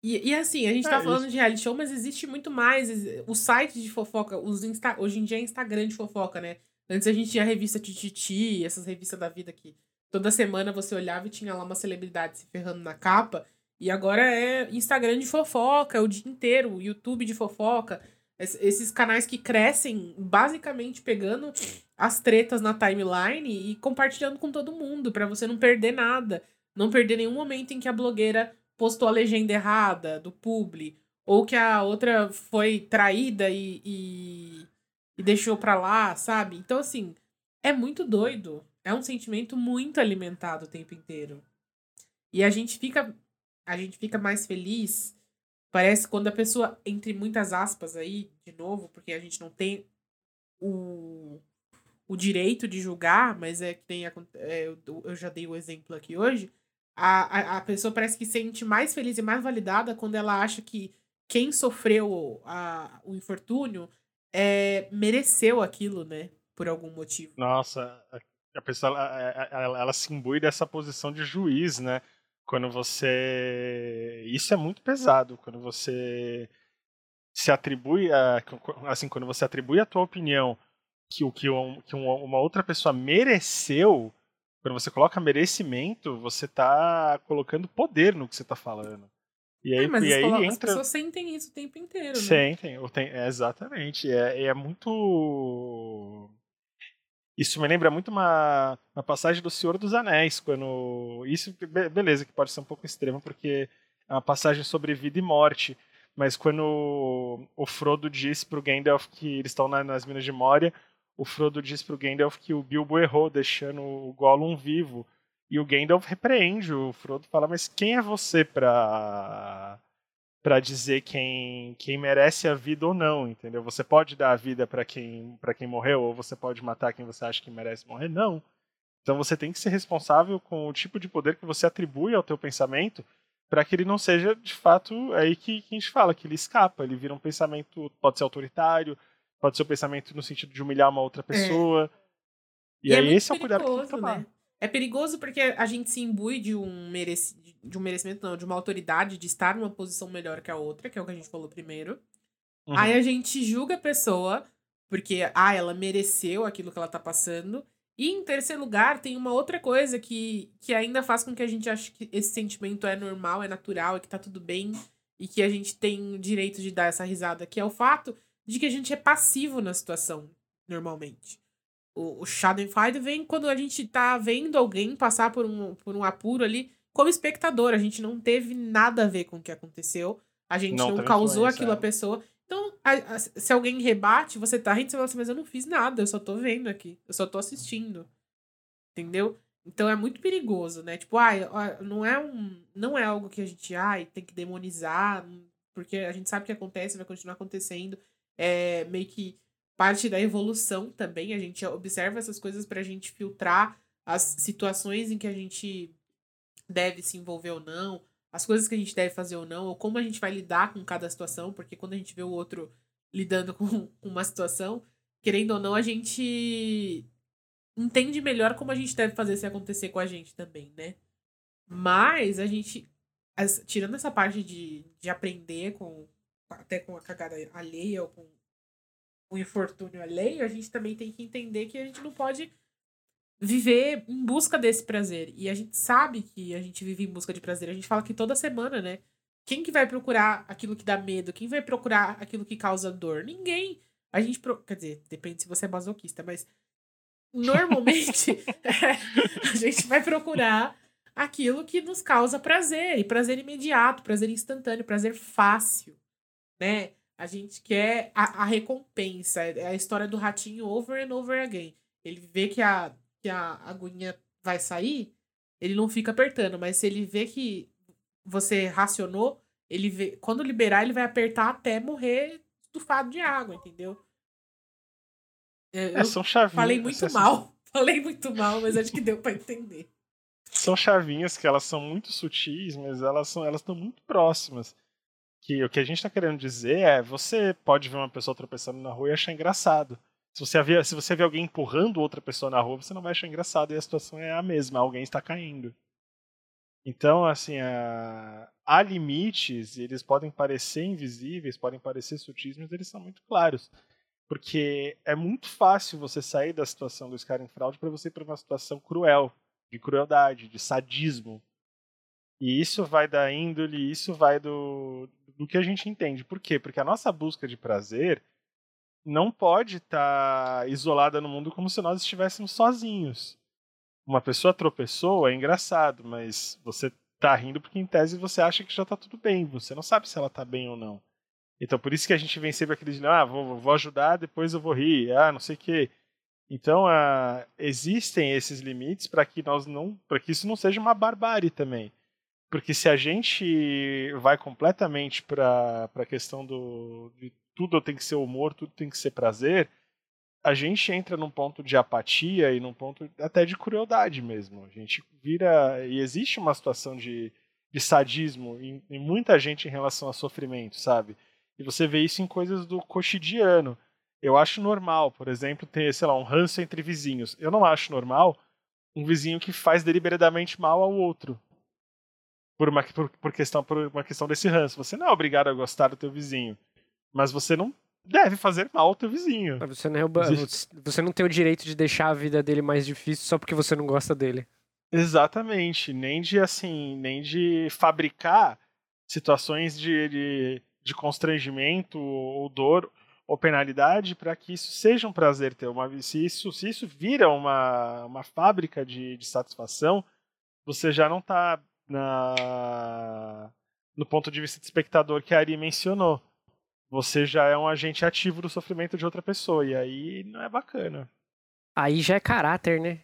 E, e, assim, a gente tá é, falando isso. de reality show, mas existe muito mais. O site de fofoca, os Insta, hoje em dia é Instagram de fofoca, né? Antes a gente tinha a revista Tititi, essas revistas da vida que toda semana você olhava e tinha lá uma celebridade se ferrando na capa. E agora é Instagram de fofoca, o dia inteiro, YouTube de fofoca. Esses canais que crescem basicamente pegando as tretas na timeline e compartilhando com todo mundo, para você não perder nada. Não perder nenhum momento em que a blogueira postou a legenda errada do publi, ou que a outra foi traída e, e e deixou pra lá, sabe? Então, assim, é muito doido. É um sentimento muito alimentado o tempo inteiro. E a gente fica. A gente fica mais feliz. Parece quando a pessoa, entre muitas aspas aí, de novo, porque a gente não tem o, o direito de julgar, mas é que tem. É, eu já dei o exemplo aqui hoje. A, a, a pessoa parece que se sente mais feliz e mais validada quando ela acha que quem sofreu a, o infortúnio é, mereceu aquilo, né? Por algum motivo. Nossa, a pessoa ela, ela, ela se imbui dessa posição de juiz, né? Quando você. Isso é muito pesado. Quando você se atribui a. Assim, quando você atribui a tua opinião que o que, um, que uma outra pessoa mereceu, quando você coloca merecimento, você está colocando poder no que você está falando. E aí, é, mas e aí entra... as pessoas sentem isso o tempo inteiro, né? Sentem, é, exatamente. É, é muito. Isso me lembra muito uma, uma passagem do Senhor dos Anéis, quando. Isso, beleza, que pode ser um pouco extremo, porque é uma passagem sobre vida e morte. Mas quando o Frodo diz pro Gandalf que eles estão nas Minas de Moria, o Frodo diz pro Gandalf que o Bilbo errou, deixando o Gollum vivo. E o Gandalf repreende o Frodo, fala, mas quem é você pra para dizer quem, quem merece a vida ou não, entendeu? Você pode dar a vida para quem para quem morreu ou você pode matar quem você acha que merece morrer? Não. Então você tem que ser responsável com o tipo de poder que você atribui ao teu pensamento para que ele não seja de fato aí que, que a gente fala que ele escapa, ele vira um pensamento pode ser autoritário, pode ser um pensamento no sentido de humilhar uma outra é. pessoa. É. E, e, é aí é esse é o cuidado que tem que tomar. Né? É perigoso porque a gente se imbui de um, mereci... de um merecimento, não, de uma autoridade de estar numa posição melhor que a outra, que é o que a gente falou primeiro. Uhum. Aí a gente julga a pessoa porque, ah, ela mereceu aquilo que ela tá passando. E em terceiro lugar, tem uma outra coisa que, que ainda faz com que a gente ache que esse sentimento é normal, é natural, é que tá tudo bem e que a gente tem o direito de dar essa risada, que é o fato de que a gente é passivo na situação, normalmente. O, o Schadenfreude vem quando a gente tá vendo alguém passar por um, por um apuro ali como espectador. A gente não teve nada a ver com o que aconteceu. A gente não, não causou aquilo à pessoa. Então, a, a, se alguém rebate, você tá rindo, você fala assim, mas eu não fiz nada, eu só tô vendo aqui. Eu só tô assistindo. Entendeu? Então é muito perigoso, né? Tipo, ai, não é um. Não é algo que a gente ai, tem que demonizar, porque a gente sabe que acontece, vai continuar acontecendo. É meio que parte da evolução também. A gente observa essas coisas para a gente filtrar as situações em que a gente deve se envolver ou não, as coisas que a gente deve fazer ou não, ou como a gente vai lidar com cada situação, porque quando a gente vê o outro lidando com uma situação, querendo ou não, a gente entende melhor como a gente deve fazer se acontecer com a gente também, né? Mas a gente, as, tirando essa parte de, de aprender com até com a cagada alheia ou com o infortúnio alheio, a gente também tem que entender que a gente não pode viver em busca desse prazer. E a gente sabe que a gente vive em busca de prazer. A gente fala que toda semana, né? Quem que vai procurar aquilo que dá medo? Quem vai procurar aquilo que causa dor? Ninguém. A gente. Pro... Quer dizer, depende se você é masoquista, mas. Normalmente, a gente vai procurar aquilo que nos causa prazer. E prazer imediato, prazer instantâneo, prazer fácil. Né? A gente quer a, a recompensa. É a história do ratinho over and over again. Ele vê que a, que a aguinha vai sair, ele não fica apertando. Mas se ele vê que você racionou, ele vê, quando liberar, ele vai apertar até morrer estufado de água, entendeu? É, é são chavinhas. Falei muito mal. Falei muito mal, mas acho que deu para entender. São chavinhas que elas são muito sutis, mas elas são elas estão muito próximas que o que a gente está querendo dizer é você pode ver uma pessoa tropeçando na rua e achar engraçado. Se você, vê, se você vê alguém empurrando outra pessoa na rua, você não vai achar engraçado e a situação é a mesma, alguém está caindo. Então, assim, a... há limites, eles podem parecer invisíveis, podem parecer sutis, mas eles são muito claros. Porque é muito fácil você sair da situação do Scar em fraude para você ir para uma situação cruel, de crueldade, de sadismo. E isso vai da índole, isso vai do, do que a gente entende. Por quê? Porque a nossa busca de prazer não pode estar tá isolada no mundo como se nós estivéssemos sozinhos. Uma pessoa tropeçou, é engraçado, mas você tá rindo porque em tese você acha que já tá tudo bem, você não sabe se ela tá bem ou não. Então por isso que a gente vem sempre aquele ah, vou, vou ajudar, depois eu vou rir, ah, não sei o quê. Então, uh, existem esses limites para que nós não, para que isso não seja uma barbárie também. Porque se a gente vai completamente para a questão do de tudo tem que ser humor, tudo tem que ser prazer, a gente entra num ponto de apatia e num ponto até de crueldade mesmo. A gente vira. E existe uma situação de, de sadismo em, em muita gente em relação a sofrimento, sabe? E você vê isso em coisas do cotidiano. Eu acho normal, por exemplo, ter, sei lá, um ranço entre vizinhos. Eu não acho normal um vizinho que faz deliberadamente mal ao outro por uma, por, por, questão, por uma questão desse ranço. Você não é obrigado a gostar do teu vizinho, mas você não deve fazer mal ao teu vizinho. Você não, é, você não tem o direito de deixar a vida dele mais difícil só porque você não gosta dele. Exatamente, nem de assim, nem de fabricar situações de, de, de constrangimento ou dor ou penalidade para que isso seja um prazer ter uma se isso se isso vira uma, uma fábrica de, de satisfação você já não está na no ponto de vista de espectador que a Ari mencionou. Você já é um agente ativo do sofrimento de outra pessoa, e aí não é bacana. Aí já é caráter, né?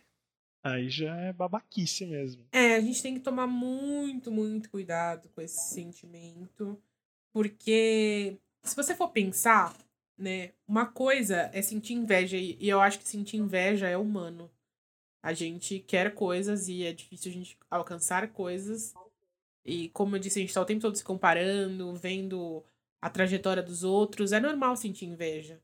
Aí já é babaquice mesmo. É, a gente tem que tomar muito, muito cuidado com esse sentimento. Porque se você for pensar, né, uma coisa é sentir inveja, e eu acho que sentir inveja é humano. A gente quer coisas e é difícil a gente alcançar coisas. E como eu disse, a gente tá o tempo todo se comparando, vendo a trajetória dos outros. É normal sentir inveja.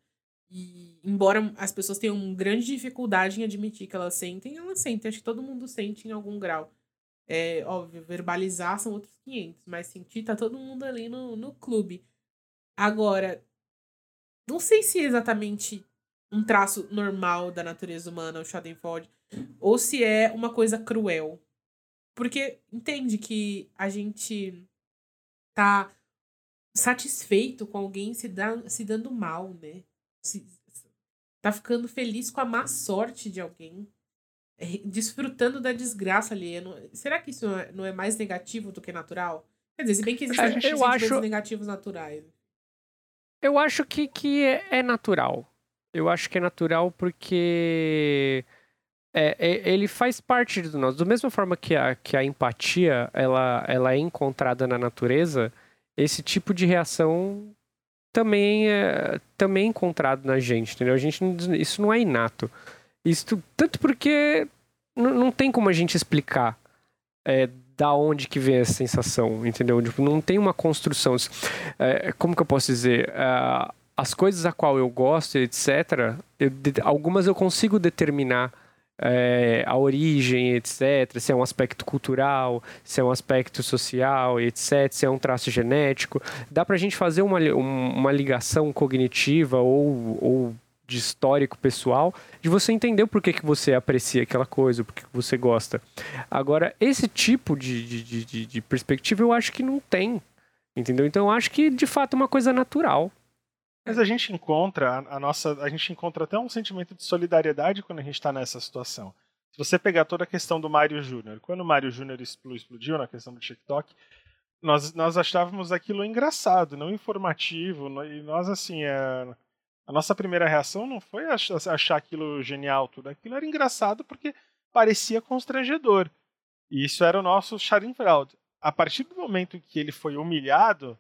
E embora as pessoas tenham grande dificuldade em admitir que elas sentem, elas sentem. Acho que todo mundo sente em algum grau. É óbvio, verbalizar são outros 500, mas sentir tá todo mundo ali no, no clube. Agora, não sei se é exatamente um traço normal da natureza humana, o Schadenfreude, ou se é uma coisa cruel. Porque entende que a gente tá satisfeito com alguém se, dá, se dando mal, né? Se, tá ficando feliz com a má sorte de alguém. É, desfrutando da desgraça ali. Será que isso não é, é mais negativo do que natural? Quer dizer, se bem que existem é, acho... negativos naturais. Eu acho que, que é, é natural. Eu acho que é natural porque é, é, ele faz parte de nós. Da mesma forma que a, que a empatia ela, ela é encontrada na natureza, esse tipo de reação também é, também é encontrado na gente, entendeu? A gente, isso não é inato. Isso, tanto porque não tem como a gente explicar é, da onde que vem essa sensação, entendeu? Tipo, não tem uma construção. É, como que eu posso dizer? É, as coisas a qual eu gosto, etc., eu, algumas eu consigo determinar é, a origem, etc., se é um aspecto cultural, se é um aspecto social, etc., se é um traço genético. Dá para a gente fazer uma, uma ligação cognitiva ou, ou de histórico pessoal, de você entender o porquê que você aprecia aquela coisa, o porquê que você gosta. Agora, esse tipo de, de, de, de perspectiva eu acho que não tem, entendeu? Então eu acho que de fato é uma coisa natural. Mas a gente encontra a, nossa, a gente encontra até um sentimento de solidariedade quando a gente está nessa situação. Se você pegar toda a questão do Mário Júnior, quando o Mário Júnior explodiu na questão do TikTok, nós, nós achávamos aquilo engraçado, não informativo, e nós assim, é, a nossa primeira reação não foi achar aquilo genial, tudo aquilo era engraçado porque parecia constrangedor. E isso era o nosso Schadenfreude. A partir do momento que ele foi humilhado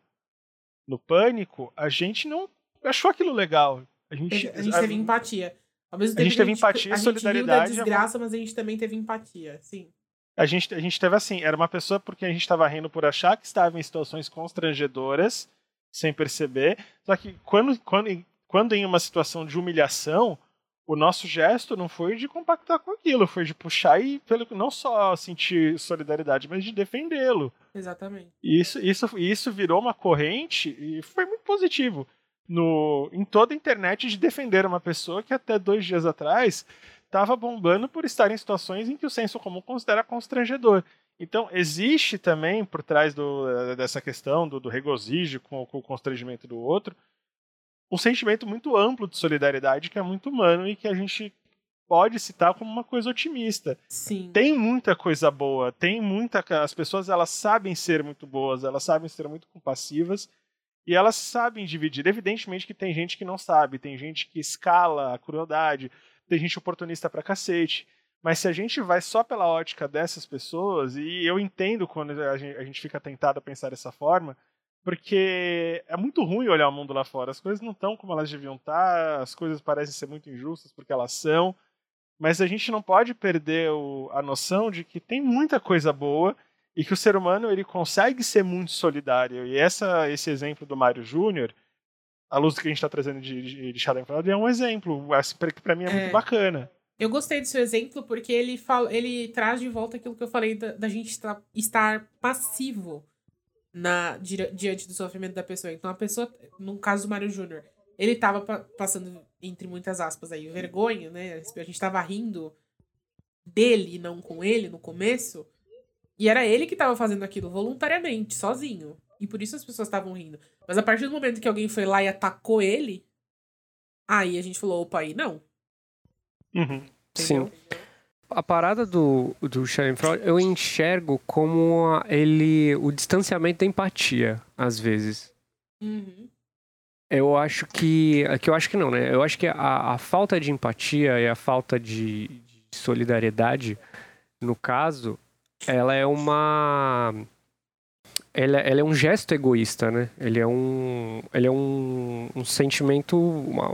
no pânico, a gente não achou aquilo legal. A gente, a gente teve empatia. Ao mesmo tempo a gente teve empatia, a gente solidariedade. A desgraça, mas a gente também teve empatia, sim. A gente, a gente teve assim, era uma pessoa porque a gente estava rindo por achar que estava em situações constrangedoras, sem perceber. Só que quando, quando quando em uma situação de humilhação, o nosso gesto não foi de compactar com aquilo, foi de puxar e pelo, não só sentir solidariedade, mas de defendê-lo. Exatamente. E isso, isso, isso virou uma corrente e foi muito positivo no, em toda a internet de defender uma pessoa que até dois dias atrás estava bombando por estar em situações em que o senso comum considera constrangedor. Então, existe também, por trás do, dessa questão do, do regozijo com, com o constrangimento do outro, um sentimento muito amplo de solidariedade que é muito humano e que a gente pode citar como uma coisa otimista. Sim. Tem muita coisa boa, tem muita as pessoas elas sabem ser muito boas, elas sabem ser muito compassivas e elas sabem dividir. Evidentemente que tem gente que não sabe, tem gente que escala a crueldade, tem gente oportunista pra cacete. Mas se a gente vai só pela ótica dessas pessoas, e eu entendo quando a gente, fica tentado a pensar dessa forma, porque é muito ruim olhar o mundo lá fora. As coisas não estão como elas deviam estar, as coisas parecem ser muito injustas porque elas são. Mas a gente não pode perder o, a noção de que tem muita coisa boa e que o ser humano ele consegue ser muito solidário. E essa, esse exemplo do Mário Júnior, a luz que a gente está trazendo de, de, de Schadenfreude, é um exemplo que para mim é, é, muito bacana. Eu gostei do seu exemplo porque ele, fala, ele traz de volta aquilo que eu falei da, da gente estar, estar passivo na diante do sofrimento da pessoa. Então a pessoa, no caso do Mário Júnior, ele tava passando, entre muitas aspas aí, vergonha, né? A gente tava rindo dele e não com ele no começo. E era ele que tava fazendo aquilo voluntariamente, sozinho. E por isso as pessoas estavam rindo. Mas a partir do momento que alguém foi lá e atacou ele, aí a gente falou, opa, aí não. Uhum. Sim a parada do, do Schadenfreude eu enxergo como ele o distanciamento da empatia, às vezes. Uhum. Eu acho que. que eu acho que não, né? Eu acho que a, a falta de empatia e a falta de, de solidariedade, no caso, ela é uma. ela, ela é um gesto egoísta, né? Ele é um, ele é um, um sentimento uma,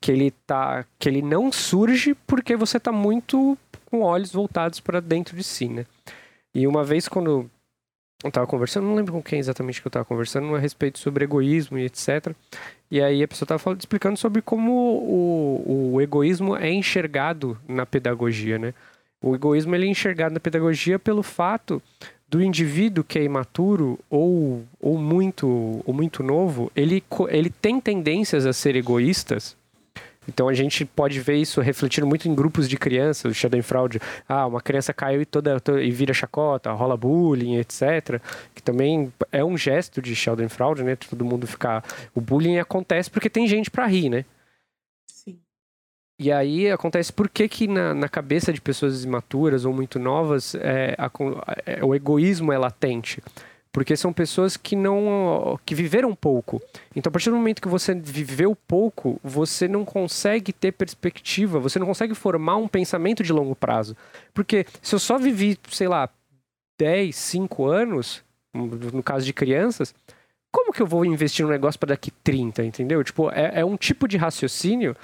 que ele tá, que ele não surge porque você tá muito com olhos voltados para dentro de si, né? E uma vez quando eu tava conversando, não lembro com quem exatamente que eu tava conversando, a respeito sobre egoísmo e etc. E aí a pessoa tava falando, explicando sobre como o, o egoísmo é enxergado na pedagogia, né? O egoísmo ele é enxergado na pedagogia pelo fato do indivíduo que é imaturo ou, ou muito ou muito novo, ele, ele tem tendências a ser egoístas então a gente pode ver isso refletindo muito em grupos de crianças, o Schadenfreude. Ah, uma criança caiu e toda, toda, e vira chacota, rola bullying, etc. Que também é um gesto de Schadenfreude, né? Todo mundo ficar. O bullying acontece porque tem gente para rir, né? E aí acontece por que, que na, na cabeça de pessoas imaturas ou muito novas é, a, é, o egoísmo é latente porque são pessoas que não que viveram pouco. Então, a partir do momento que você viveu pouco, você não consegue ter perspectiva, você não consegue formar um pensamento de longo prazo. Porque se eu só vivi, sei lá, 10, 5 anos, no caso de crianças, como que eu vou investir num negócio para daqui 30, entendeu? Tipo, é, é um tipo de raciocínio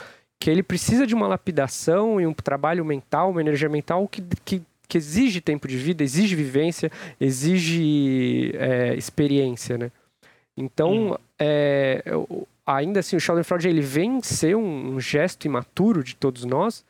que ele precisa de uma lapidação e um trabalho mental, uma energia mental que, que que exige tempo de vida, exige vivência, exige é, experiência, né? Então, hum. é, ainda assim, o Schadenfreude ele vem ser um, um, gesto imaturo de todos nós,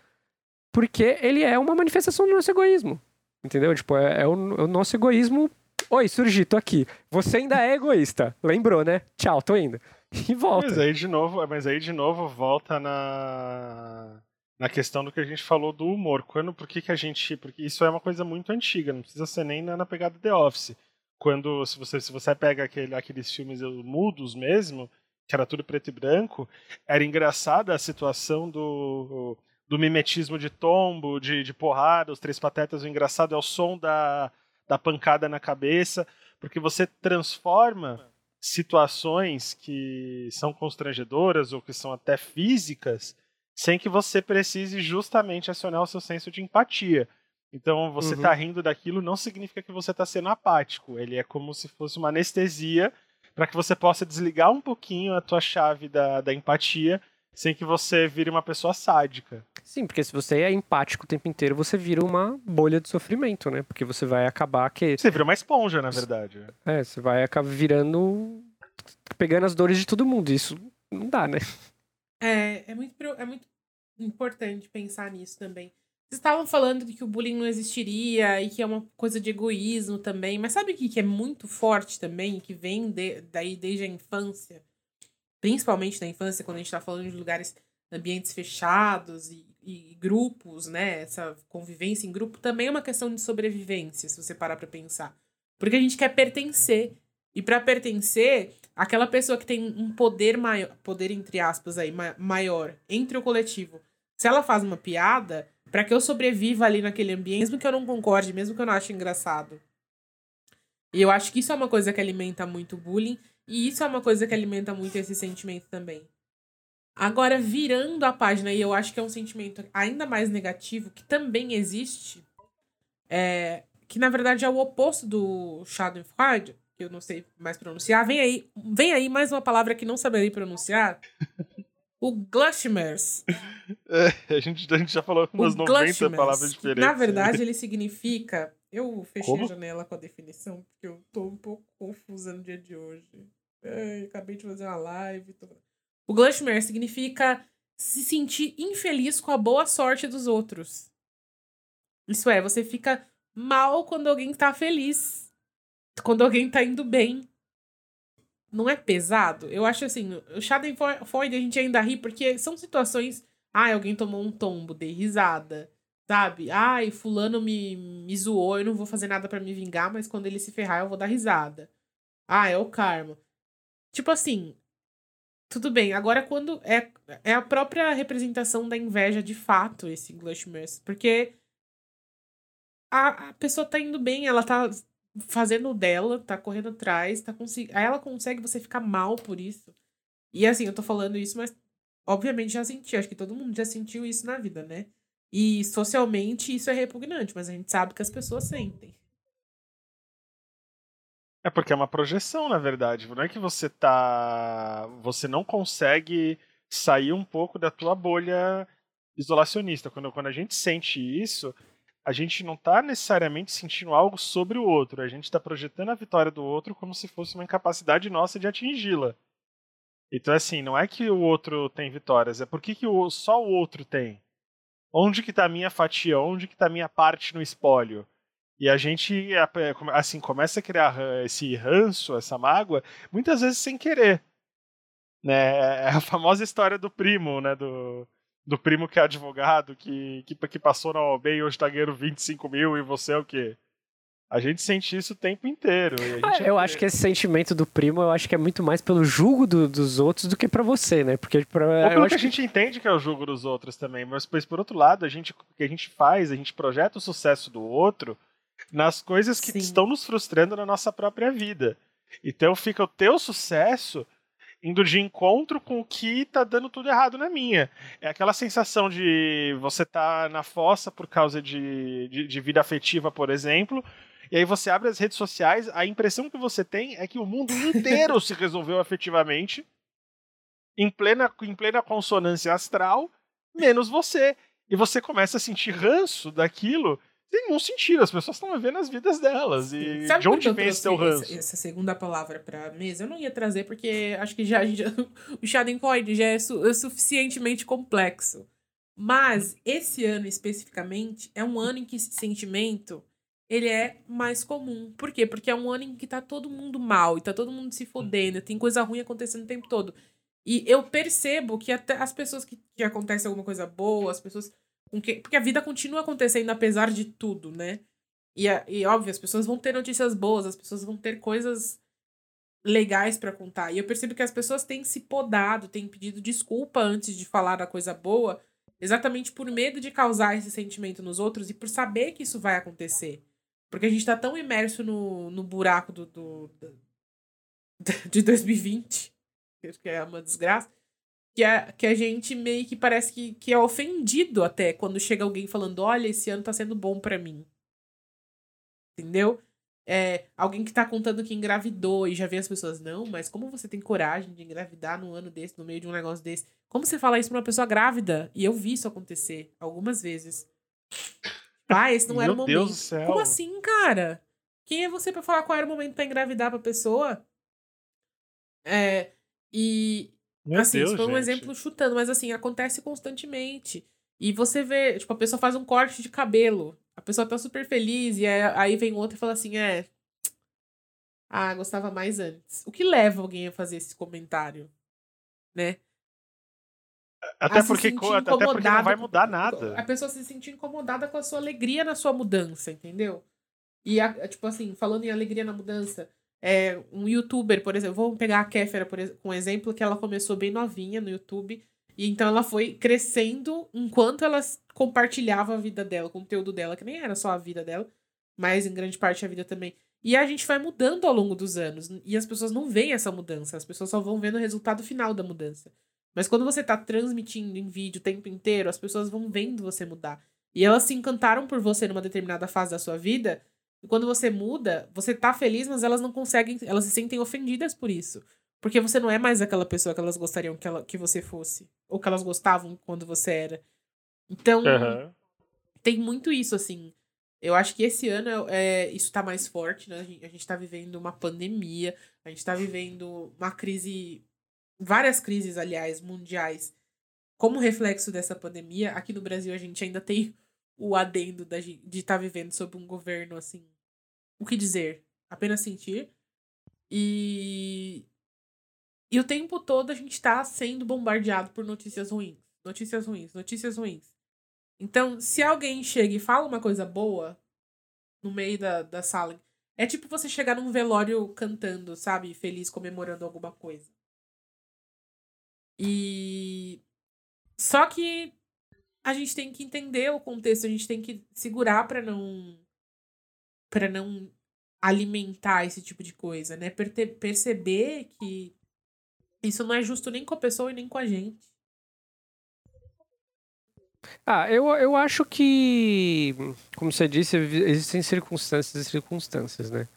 porque ele é uma manifestação do nosso egoísmo, entendeu? Tipo, é, é, o, é o, nosso egoísmo. Oi, surgi, tô aqui. Você ainda é egoísta, lembrou, né? Tchau, tô indo. E volta. Mas aí de novo, mas aí de novo volta na na questão do que a gente falou do humor. Quando, por que, que a gente. Porque isso é uma coisa muito antiga, não precisa ser nem na, na pegada The Office. Quando, se você, se você pega aquele, aqueles filmes mudos mesmo, que era tudo preto e branco, era engraçada a situação do, do mimetismo de tombo, de, de porrada, os três patetas. O engraçado é o som da, da pancada na cabeça, porque você transforma situações que são constrangedoras ou que são até físicas sem que você precise justamente acionar o seu senso de empatia. Então, você está uhum. rindo daquilo não significa que você está sendo apático. Ele é como se fosse uma anestesia para que você possa desligar um pouquinho a tua chave da, da empatia sem que você vire uma pessoa sádica. Sim, porque se você é empático o tempo inteiro, você vira uma bolha de sofrimento, né? Porque você vai acabar que... Você vira uma esponja, na verdade. É, você vai acabar virando... pegando as dores de todo mundo. Isso não dá, né? É, é muito, é muito importante pensar nisso também. Vocês estavam falando de que o bullying não existiria e que é uma coisa de egoísmo também, mas sabe o que, que é muito forte também, que vem de, daí desde a infância? Principalmente na infância, quando a gente está falando de lugares, ambientes fechados e, e, grupos, né? Essa convivência em grupo também é uma questão de sobrevivência, se você parar para pensar. Porque a gente quer pertencer. E para pertencer, aquela pessoa que tem um poder maior, poder entre aspas aí, maior entre o coletivo, se ela faz uma piada, para que eu sobreviva ali naquele ambiente, mesmo que eu não concorde, mesmo que eu não ache engraçado. E eu acho que isso é uma coisa que alimenta muito o bullying, e isso é uma coisa que alimenta muito esse sentimento também. Agora, virando a página, e eu acho que é um sentimento ainda mais negativo, que também existe, é, que na verdade é o oposto do Schadenfreude, que eu não sei mais pronunciar. Vem aí, vem aí mais uma palavra que não saberei pronunciar. o Glushmers. É, a, gente, a gente já falou umas 90 palavras diferentes. Na verdade, ele significa. Eu fechei Como? a janela com a definição, porque eu tô um pouco confusa no dia de hoje. É, acabei de fazer uma live. Tô... O Glushmer significa se sentir infeliz com a boa sorte dos outros. Isso é, você fica mal quando alguém tá feliz quando alguém tá indo bem. Não é pesado? Eu acho assim, o Schadenfreude a gente ainda ri porque são situações. Ai, alguém tomou um tombo, dei risada. Sabe? Ai, fulano me, me zoou, eu não vou fazer nada para me vingar, mas quando ele se ferrar eu vou dar risada. Ah, é o karma. Tipo assim, tudo bem. Agora, quando é, é a própria representação da inveja de fato, esse Glushmers. Porque a, a pessoa tá indo bem, ela tá fazendo o dela, tá correndo atrás, tá conseguindo. Aí ela consegue você ficar mal por isso. E assim, eu tô falando isso, mas obviamente já senti, acho que todo mundo já sentiu isso na vida, né? E socialmente isso é repugnante, mas a gente sabe que as pessoas sentem. É porque é uma projeção, na verdade. Não é que você tá. Você não consegue sair um pouco da tua bolha isolacionista. Quando, quando a gente sente isso, a gente não está necessariamente sentindo algo sobre o outro. A gente está projetando a vitória do outro como se fosse uma incapacidade nossa de atingi-la. Então, assim, não é que o outro tem vitórias, é porque que só o outro tem. Onde que está a minha fatia? Onde que está a minha parte no espólio? E a gente, assim, começa a criar esse ranço, essa mágoa, muitas vezes sem querer. Né? É a famosa história do primo, né? Do, do primo que é advogado, que, que, que passou na OAB e hoje tá ganhando 25 mil e você é o quê? A gente sente isso o tempo inteiro. Ah, eu é... acho que esse sentimento do primo, eu acho que é muito mais pelo julgo do, dos outros do que para você, né? Porque pra, Ou pelo que a gente entende que é o julgo dos outros também, mas pois, por outro lado, a gente, o que a gente faz, a gente projeta o sucesso do outro nas coisas que Sim. estão nos frustrando na nossa própria vida. Então fica o teu sucesso indo de encontro com o que tá dando tudo errado na minha. É aquela sensação de você tá na fossa por causa de, de, de, vida afetiva, por exemplo, e aí você abre as redes sociais, a impressão que você tem é que o mundo inteiro se resolveu afetivamente, em plena, em plena consonância astral, menos você. E você começa a sentir ranço daquilo nenhum sentido. As pessoas estão vivendo as vidas delas. E Sabe de onde vem esse teu ranço? Essa segunda palavra pra mesa, eu não ia trazer porque acho que já, já o Schadenfreude já é, su, é suficientemente complexo. Mas esse ano especificamente é um ano em que esse sentimento ele é mais comum. Por quê? Porque é um ano em que tá todo mundo mal e tá todo mundo se fodendo, tem coisa ruim acontecendo o tempo todo. E eu percebo que até as pessoas que, que acontece alguma coisa boa, as pessoas porque a vida continua acontecendo apesar de tudo, né? E, e óbvio, as pessoas vão ter notícias boas, as pessoas vão ter coisas legais para contar. E eu percebo que as pessoas têm se podado, têm pedido desculpa antes de falar da coisa boa, exatamente por medo de causar esse sentimento nos outros e por saber que isso vai acontecer. Porque a gente tá tão imerso no, no buraco do, do, do de 2020, que é uma desgraça, que a, que a gente meio que parece que, que é ofendido até quando chega alguém falando: olha, esse ano tá sendo bom para mim. Entendeu? É, alguém que tá contando que engravidou e já vê as pessoas, não, mas como você tem coragem de engravidar num ano desse, no meio de um negócio desse? Como você fala isso pra uma pessoa grávida? E eu vi isso acontecer algumas vezes. Ah, esse não era o momento. Deus do céu. Como assim, cara? Quem é você para falar qual era o momento para engravidar pra pessoa? É, e, meu assim, Deus, isso foi um gente. exemplo chutando, mas assim, acontece constantemente. E você vê, tipo, a pessoa faz um corte de cabelo. A pessoa tá super feliz e aí vem outra e fala assim, é. Ah, gostava mais antes. O que leva alguém a fazer esse comentário? Né? Até porque, até porque não vai mudar nada. A pessoa se sentir incomodada com a sua alegria na sua mudança, entendeu? E, a, tipo assim, falando em alegria na mudança, é, um youtuber, por exemplo, vamos pegar a Kéfera por um exemplo, que ela começou bem novinha no YouTube, e então ela foi crescendo enquanto ela compartilhava a vida dela, o conteúdo dela, que nem era só a vida dela, mas em grande parte a vida também. E a gente vai mudando ao longo dos anos, e as pessoas não veem essa mudança, as pessoas só vão vendo o resultado final da mudança. Mas quando você tá transmitindo em vídeo o tempo inteiro, as pessoas vão vendo você mudar. E elas se encantaram por você numa determinada fase da sua vida, e quando você muda, você tá feliz, mas elas não conseguem, elas se sentem ofendidas por isso. Porque você não é mais aquela pessoa que elas gostariam que, ela, que você fosse. Ou que elas gostavam quando você era. Então, uhum. tem muito isso, assim. Eu acho que esse ano é, isso tá mais forte, né? A gente, a gente tá vivendo uma pandemia, a gente tá vivendo uma crise. Várias crises, aliás, mundiais. Como reflexo dessa pandemia, aqui no Brasil a gente ainda tem o adendo da, de estar tá vivendo sob um governo assim. O que dizer? Apenas sentir. E. E o tempo todo a gente está sendo bombardeado por notícias ruins. Notícias ruins, notícias ruins. Então, se alguém chega e fala uma coisa boa no meio da, da sala, é tipo você chegar num velório cantando, sabe? Feliz, comemorando alguma coisa. E. Só que a gente tem que entender o contexto, a gente tem que segurar para não para não alimentar esse tipo de coisa, né? perceber que isso não é justo nem com a pessoa e nem com a gente. Ah, eu, eu acho que, como você disse, existem circunstâncias e circunstâncias, né?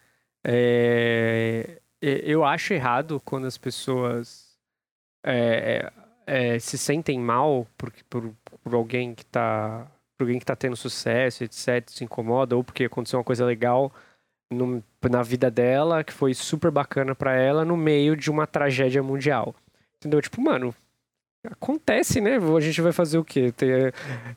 É, eu acho errado quando as pessoas é, é, é, se sentem mal por, por, por alguém que está por alguém que está tendo sucesso, etc, se incomoda, ou porque aconteceu uma coisa legal no, na vida dela, que foi super bacana para ela, no meio de uma tragédia mundial. Entendeu? Tipo, mano, acontece, né? A gente vai fazer o quê? Tem,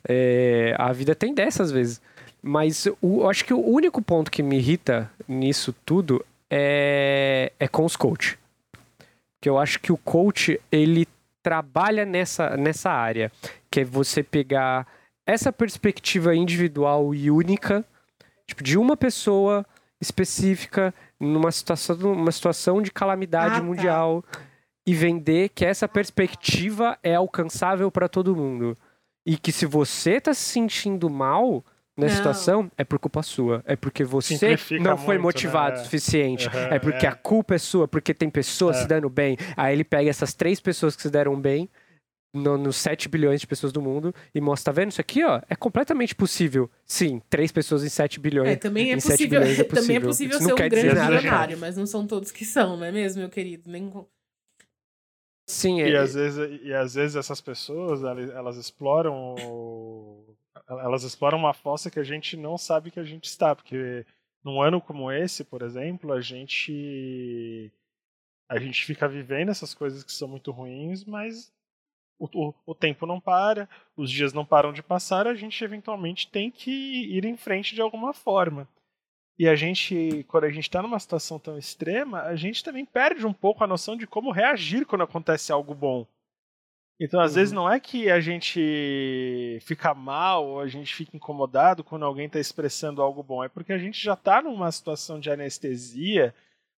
é, a vida tem dessas vezes. Mas o, eu acho que o único ponto que me irrita nisso tudo é, é com os coach. Que eu acho que o coach, ele trabalha nessa, nessa área. Que é você pegar essa perspectiva individual e única, tipo, de uma pessoa específica numa situação, numa situação de calamidade ah, tá. mundial e vender que essa perspectiva é alcançável para todo mundo. E que se você está se sentindo mal, nessa situação, é por culpa sua. É porque você não foi muito, motivado né? o suficiente. Uhum, é porque é. a culpa é sua, porque tem pessoas é. se dando bem. Aí ele pega essas três pessoas que se deram bem, no, nos 7 bilhões de pessoas do mundo, e mostra, tá vendo isso aqui, ó? É completamente possível. Sim, três pessoas em 7 bilhões. É, também é possível, é possível. Também é possível isso ser um grande milionário, mas não são todos que são, não é mesmo, meu querido? Nem... Sim, é... e, às vezes, e às vezes essas pessoas, elas, elas exploram o elas exploram uma fossa que a gente não sabe que a gente está, porque num ano como esse, por exemplo, a gente a gente fica vivendo essas coisas que são muito ruins, mas o, o, o, tempo não para, os dias não param de passar, a gente eventualmente tem que ir em frente de alguma forma. E a gente, quando a gente está numa situação tão extrema, a gente também perde um pouco a noção de como reagir quando acontece algo bom. Então, às uhum. vezes, não é que a gente fica mal ou a gente fica incomodado quando alguém está expressando algo bom, é porque a gente já está numa situação de anestesia,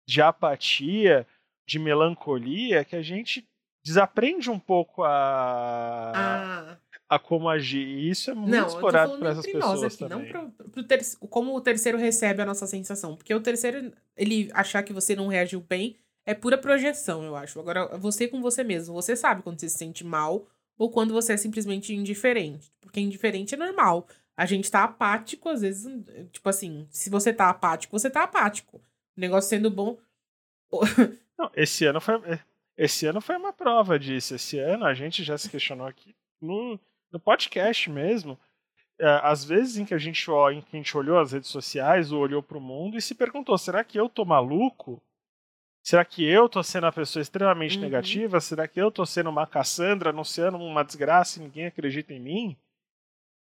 de apatia, de melancolia, que a gente desaprende um pouco a, ah. a como agir. E isso é muito não, explorado para essas pessoas aqui, também. Não pro, pro ter, como o terceiro recebe a nossa sensação. Porque o terceiro, ele achar que você não reagiu bem é pura projeção, eu acho. Agora, você com você mesmo, você sabe quando você se sente mal ou quando você é simplesmente indiferente. Porque indiferente é normal. A gente tá apático, às vezes, tipo assim, se você tá apático, você tá apático. O negócio sendo bom. Não, esse ano foi. Esse ano foi uma prova disso. Esse ano a gente já se questionou aqui no, no podcast mesmo. É, às vezes em que a gente em que a gente olhou as redes sociais ou olhou para o mundo e se perguntou: será que eu tô maluco? Será que eu tô sendo a pessoa extremamente uhum. negativa? Será que eu tô sendo uma Cassandra, anunciando uma desgraça e ninguém acredita em mim?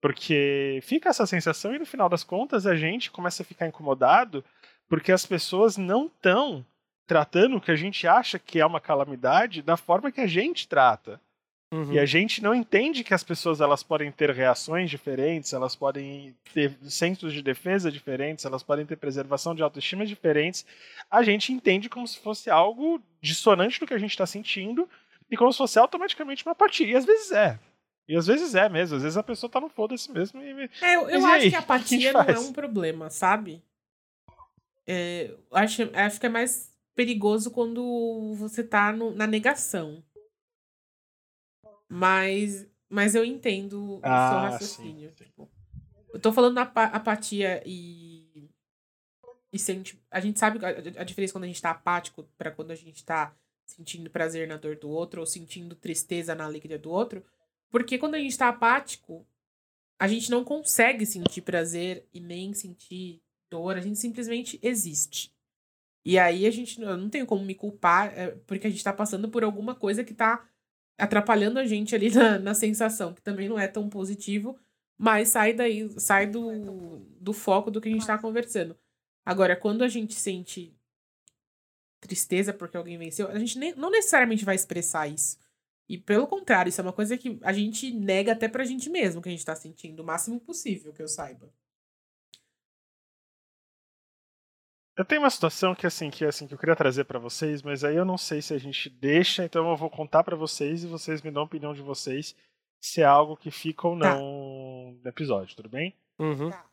Porque fica essa sensação e no final das contas a gente começa a ficar incomodado porque as pessoas não estão tratando o que a gente acha que é uma calamidade da forma que a gente trata. Uhum. E a gente não entende que as pessoas elas podem ter reações diferentes, elas podem ter centros de defesa diferentes, elas podem ter preservação de autoestima diferentes. A gente entende como se fosse algo dissonante do que a gente está sentindo e como se fosse automaticamente uma apatia. E às vezes é. E às vezes é mesmo. Às vezes a pessoa tá no foda-se mesmo. E... É, eu, eu acho aí? que a apatia não é um problema, sabe? É, acho, acho que é mais perigoso quando você tá no, na negação. Mas, mas eu entendo ah, o seu raciocínio. Sim, sim. Tipo, eu tô falando da apatia e. E sente, a gente sabe a, a diferença quando a gente tá apático para quando a gente tá sentindo prazer na dor do outro ou sentindo tristeza na alegria do outro. Porque quando a gente tá apático, a gente não consegue sentir prazer e nem sentir dor, a gente simplesmente existe. E aí a gente eu não tenho como me culpar, é, porque a gente tá passando por alguma coisa que tá atrapalhando a gente ali na, na sensação, que também não é tão positivo, mas sai daí, sai do, do foco do que a gente está conversando. Agora, quando a gente sente tristeza porque alguém venceu, a gente nem, não necessariamente vai expressar isso. E pelo contrário, isso é uma coisa que a gente nega até pra gente mesmo que a gente tá sentindo, o máximo possível que eu saiba. Eu tenho uma situação que assim que assim que eu queria trazer para vocês, mas aí eu não sei se a gente deixa, então eu vou contar para vocês e vocês me dão a opinião de vocês se é algo que fica ou tá. não tá. no episódio, tudo bem? Uhum. Tá.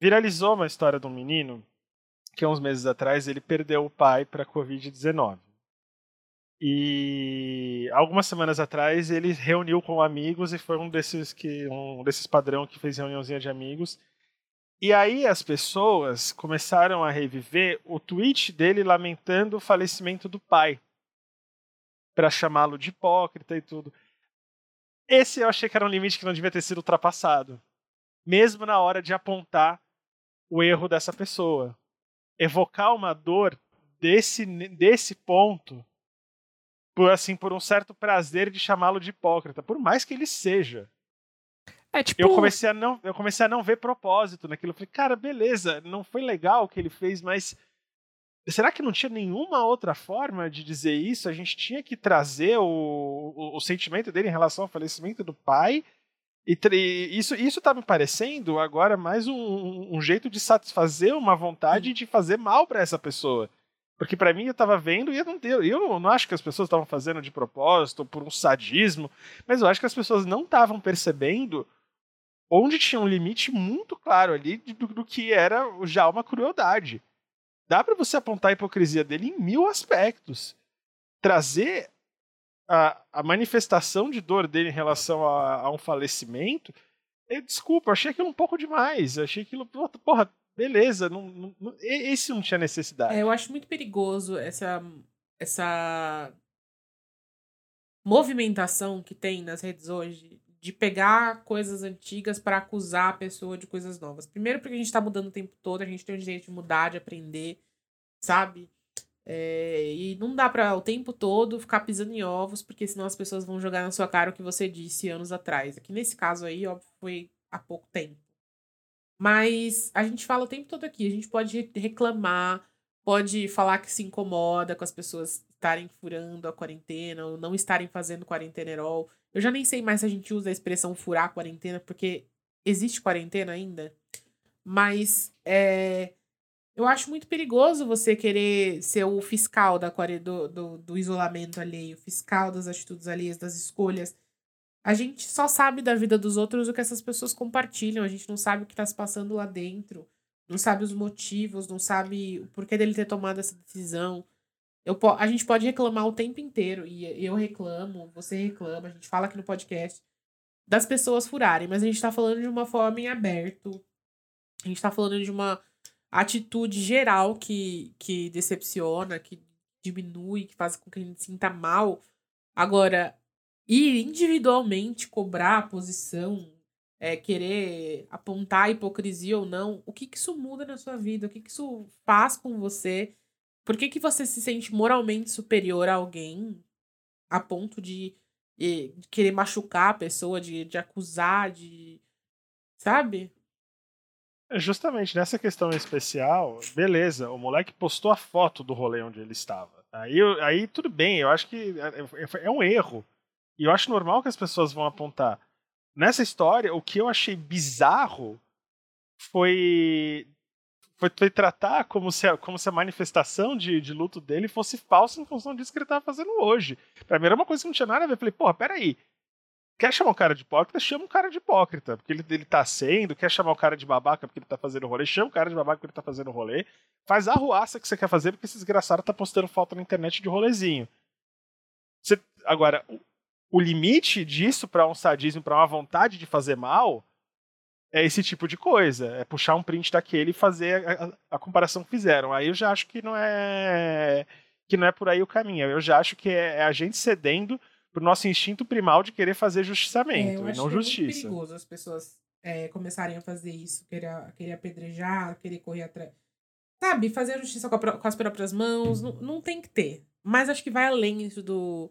Viralizou uma história de um menino que uns meses atrás ele perdeu o pai para covid-19. E algumas semanas atrás ele reuniu com amigos e foi um desses que um desses padrão que fez reuniãozinha de amigos E aí as pessoas começaram a reviver o tweet dele lamentando o falecimento do pai. Para chamá-lo de hipócrita e tudo. Esse eu achei que era um limite que não devia ter sido ultrapassado. Mesmo na hora de apontar o erro dessa pessoa. Evocar uma dor desse, desse ponto por assim por um certo prazer de chamá-lo de hipócrita, por mais que ele seja. É tipo. Eu comecei a não, eu comecei a não ver propósito naquilo. Eu falei, cara, beleza, não foi legal o que ele fez, mas será que não tinha nenhuma outra forma de dizer isso? A gente tinha que trazer o, o, o sentimento dele em relação ao falecimento do pai. E, e isso isso tá me parecendo agora mais um, um jeito de satisfazer uma vontade de fazer mal para essa pessoa. Porque para mim eu tava vendo e eu não, eu não acho que as pessoas estavam fazendo de propósito, por um sadismo, mas eu acho que as pessoas não estavam percebendo onde tinha um limite muito claro ali do, do que era já uma crueldade. Dá para você apontar a hipocrisia dele em mil aspectos. Trazer a, a manifestação de dor dele em relação a, a um falecimento, eu, desculpa, achei aquilo um pouco demais. Achei aquilo, porra, beleza, não, não, esse não tinha necessidade. É, eu acho muito perigoso essa, essa movimentação que tem nas redes hoje de pegar coisas antigas para acusar a pessoa de coisas novas. Primeiro, porque a gente tá mudando o tempo todo, a gente tem o direito de mudar, de aprender, sabe? É, e não dá para o tempo todo ficar pisando em ovos, porque senão as pessoas vão jogar na sua cara o que você disse anos atrás. Aqui nesse caso aí, óbvio, foi há pouco tempo. Mas a gente fala o tempo todo aqui, a gente pode reclamar, pode falar que se incomoda com as pessoas estarem furando a quarentena ou não estarem fazendo quarentenerol. Eu já nem sei mais se a gente usa a expressão furar a quarentena, porque existe quarentena ainda. Mas é, eu acho muito perigoso você querer ser o fiscal da, do, do, do isolamento alheio, fiscal das atitudes alheias, das escolhas. A gente só sabe da vida dos outros o que essas pessoas compartilham. A gente não sabe o que está se passando lá dentro. Não sabe os motivos, não sabe o porquê dele ter tomado essa decisão. Eu, a gente pode reclamar o tempo inteiro. E eu reclamo, você reclama, a gente fala aqui no podcast das pessoas furarem, mas a gente tá falando de uma forma em aberto. A gente tá falando de uma atitude geral que, que decepciona, que diminui, que faz com que a gente sinta mal. Agora, ir individualmente cobrar a posição, é, querer apontar a hipocrisia ou não, o que, que isso muda na sua vida? O que, que isso faz com você? Por que, que você se sente moralmente superior a alguém a ponto de, de querer machucar a pessoa, de, de acusar, de. Sabe? É, justamente nessa questão especial, beleza, o moleque postou a foto do rolê onde ele estava. Aí, aí tudo bem, eu acho que é, é, é um erro. E eu acho normal que as pessoas vão apontar. Nessa história, o que eu achei bizarro foi foi, foi tratar como se, a, como se a manifestação de, de luto dele fosse falsa em função disso que ele estava fazendo hoje. Pra mim era uma coisa que não tinha nada a ver. Eu falei, porra, peraí. Quer chamar o cara de hipócrita? Chama o cara de hipócrita, porque ele, ele tá sendo. Quer chamar o cara de babaca porque ele tá fazendo rolê? Chama o cara de babaca porque ele tá fazendo rolê. Faz a ruaça que você quer fazer porque esse desgraçado tá postando foto na internet de rolezinho. Você, agora, o limite disso para um sadismo, para uma vontade de fazer mal, é esse tipo de coisa. É puxar um print daquele e fazer a, a, a, comparação que fizeram. Aí eu já acho que não é que não é por aí o caminho. Eu já acho que é, é a gente cedendo pro nosso instinto primal de querer fazer justiçamento é, e não justiça. É muito perigoso as pessoas é, começarem a fazer isso, querer, querer apedrejar, querer correr atrás. Sabe, fazer a justiça com, a, com as próprias mãos, não, não tem que ter. Mas acho que vai além isso do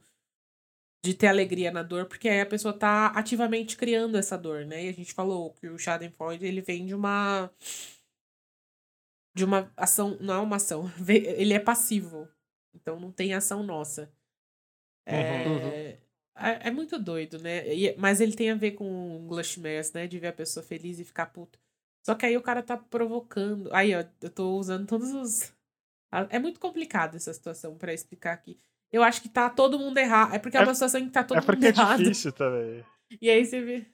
de ter alegria na dor, porque aí a pessoa tá ativamente criando essa dor, né? E a gente falou que o Schadenfreude, ele vem de uma de uma ação, não é uma ação, ele é passivo. Então não tem ação nossa. É, uhum. é, é, muito doido, né? E, mas ele tem a ver com o Glushmers, né? De ver a pessoa feliz e ficar puto. Só que aí o cara tá provocando. Aí, ó, eu tô usando todos os. É muito complicado essa situação para explicar aqui. Eu acho que tá todo mundo errado. É porque é, uma situação em que tá todo é mundo errado. É porque é difícil também. E aí você vê.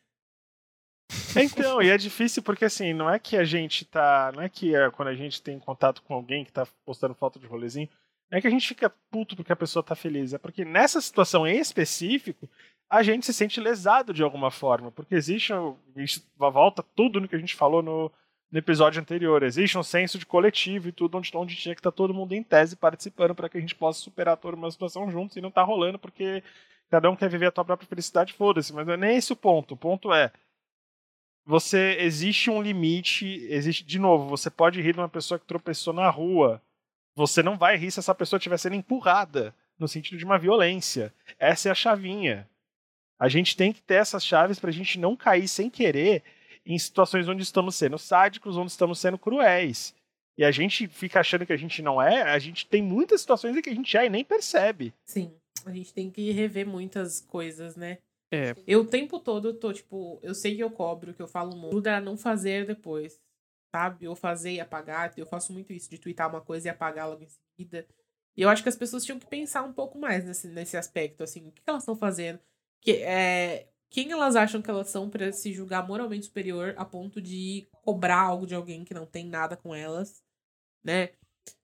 Então, e é difícil porque assim, não é que a gente tá. Não é que é, quando a gente tem contato com alguém que tá postando foto de rolezinho, não é que a gente fica puto porque a pessoa tá feliz. É porque nessa situação em específico, a gente se sente lesado de alguma forma. Porque existe. Isso volta tudo no que a gente falou no, no episódio anterior. Existe um senso de coletivo e tudo, onde, onde tinha que estar tá todo mundo em tese participando para que a gente possa superar toda uma situação juntos e não tá rolando porque cada um quer viver a tua própria felicidade, foda-se. Mas não é nem esse o ponto. O ponto é. Você existe um limite, existe de novo, você pode rir de uma pessoa que tropeçou na rua. Você não vai rir se essa pessoa estiver sendo empurrada no sentido de uma violência. Essa é a chavinha. A gente tem que ter essas chaves para a gente não cair sem querer em situações onde estamos sendo sádicos, onde estamos sendo cruéis. E a gente fica achando que a gente não é, a gente tem muitas situações em que a gente é e nem percebe. Sim, a gente tem que rever muitas coisas, né? É. Eu o tempo todo tô, tipo, eu sei que eu cobro, que eu falo muito, a não fazer depois, sabe? Ou fazer e apagar. Eu faço muito isso, de twittar uma coisa e apagar logo em seguida. E eu acho que as pessoas tinham que pensar um pouco mais nesse, nesse aspecto, assim, o que elas estão fazendo. Que, é, quem elas acham que elas são para se julgar moralmente superior a ponto de cobrar algo de alguém que não tem nada com elas, né?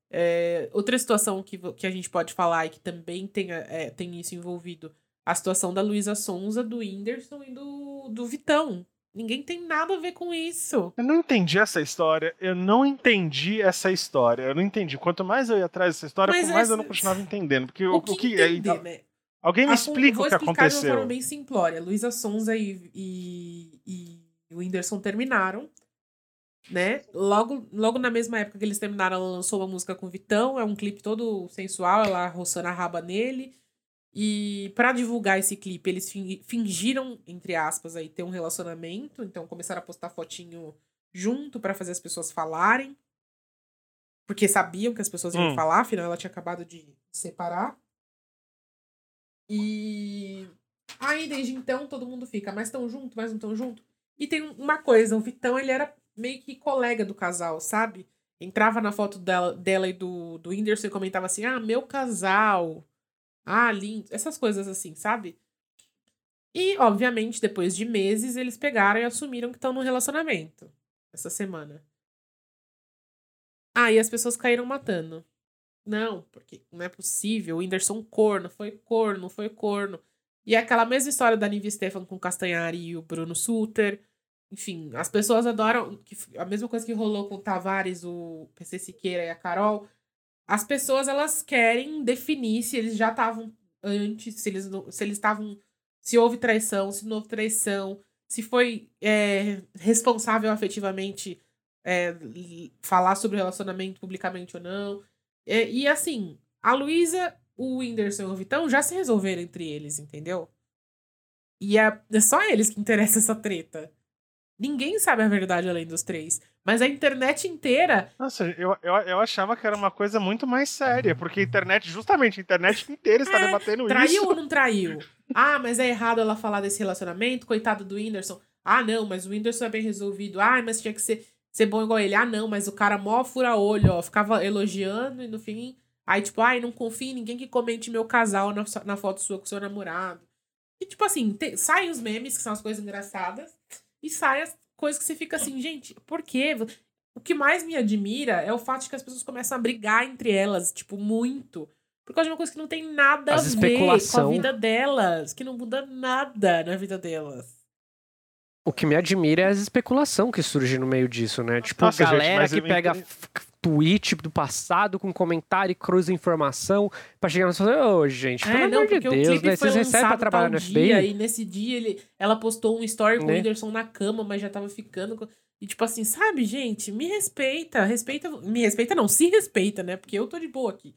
É, outra situação que, que a gente pode falar e que também tem, é, tem isso envolvido, a situação da Luísa Sonza, do Whindersson e do, do Vitão. Ninguém tem nada a ver com isso. Eu não entendi essa história. Eu não entendi essa história. Eu não entendi. Quanto mais eu ia atrás dessa história, mais eu não continuava entendendo. Porque o, o que, o que entender, é, né? Alguém me explica o que aconteceu. Vou explicar de uma forma bem simplória. Luísa Sonza e, e, e o Whindersson terminaram, né? Logo, logo na mesma época que eles terminaram, ela lançou uma música com o Vitão. É um clipe todo sensual, ela roçando a raba nele. E para divulgar esse clipe, eles fingiram, entre aspas, aí, ter um relacionamento. Então começaram a postar fotinho junto para fazer as pessoas falarem. Porque sabiam que as pessoas iam hum. falar, afinal ela tinha acabado de separar. E aí, desde então, todo mundo fica, mas estão junto, mas não estão junto. E tem uma coisa, o Vitão, ele era meio que colega do casal, sabe? Entrava na foto dela, dela e do, do Whindersson e comentava assim, ah, meu casal. Ah, lindo. Essas coisas assim, sabe? E, obviamente, depois de meses, eles pegaram e assumiram que estão no relacionamento. Essa semana. Ah, as pessoas caíram matando. Não, porque não é possível. O Whindersson corno, foi corno, foi corno. E é aquela mesma história da Nive Stefan com o Castanhari e o Bruno Suter. Enfim, as pessoas adoram. A mesma coisa que rolou com o Tavares, o PC Siqueira e a Carol. As pessoas elas querem definir se eles já estavam antes, se eles se eles estavam. Se houve traição, se não houve traição, se foi é, responsável afetivamente é, falar sobre o relacionamento publicamente ou não. É, e assim, a Luísa, o Whindersson e o Vitão já se resolveram entre eles, entendeu? E é, é só eles que interessa essa treta. Ninguém sabe a verdade além dos três. Mas a internet inteira. Nossa, eu, eu, eu achava que era uma coisa muito mais séria, porque a internet, justamente, a internet inteira está é, debatendo traiu isso. Traiu ou não traiu? Ah, mas é errado ela falar desse relacionamento, coitado do Whindersson. Ah, não, mas o Whindersson é bem resolvido. Ah, mas tinha que ser ser bom igual ele. Ah, não, mas o cara mó fura olho, ó. Ficava elogiando e no fim. Aí, tipo, ai, não confio em ninguém que comente meu casal na, na foto sua com seu namorado. E, tipo assim, te, saem os memes, que são as coisas engraçadas, e saem as coisas que você fica assim, gente, por quê? O que mais me admira é o fato de que as pessoas começam a brigar entre elas, tipo, muito. Por causa de uma coisa que não tem nada as a ver com a vida delas, que não muda nada na vida delas. O que me admira é a especulação que surge no meio disso, né? Tipo, Nossa, galera gente, que pega tweet do passado com comentário e cruza informação pra chegar no ô, oh, gente, pelo é, não, amor de Deus, né? Vocês recebem pra trabalhar no FBI? E nesse dia ele, ela postou um story com né? o Whindersson na cama, mas já tava ficando. E tipo assim, sabe, gente, me respeita, respeita. Me respeita, não, se respeita, né? Porque eu tô de boa aqui.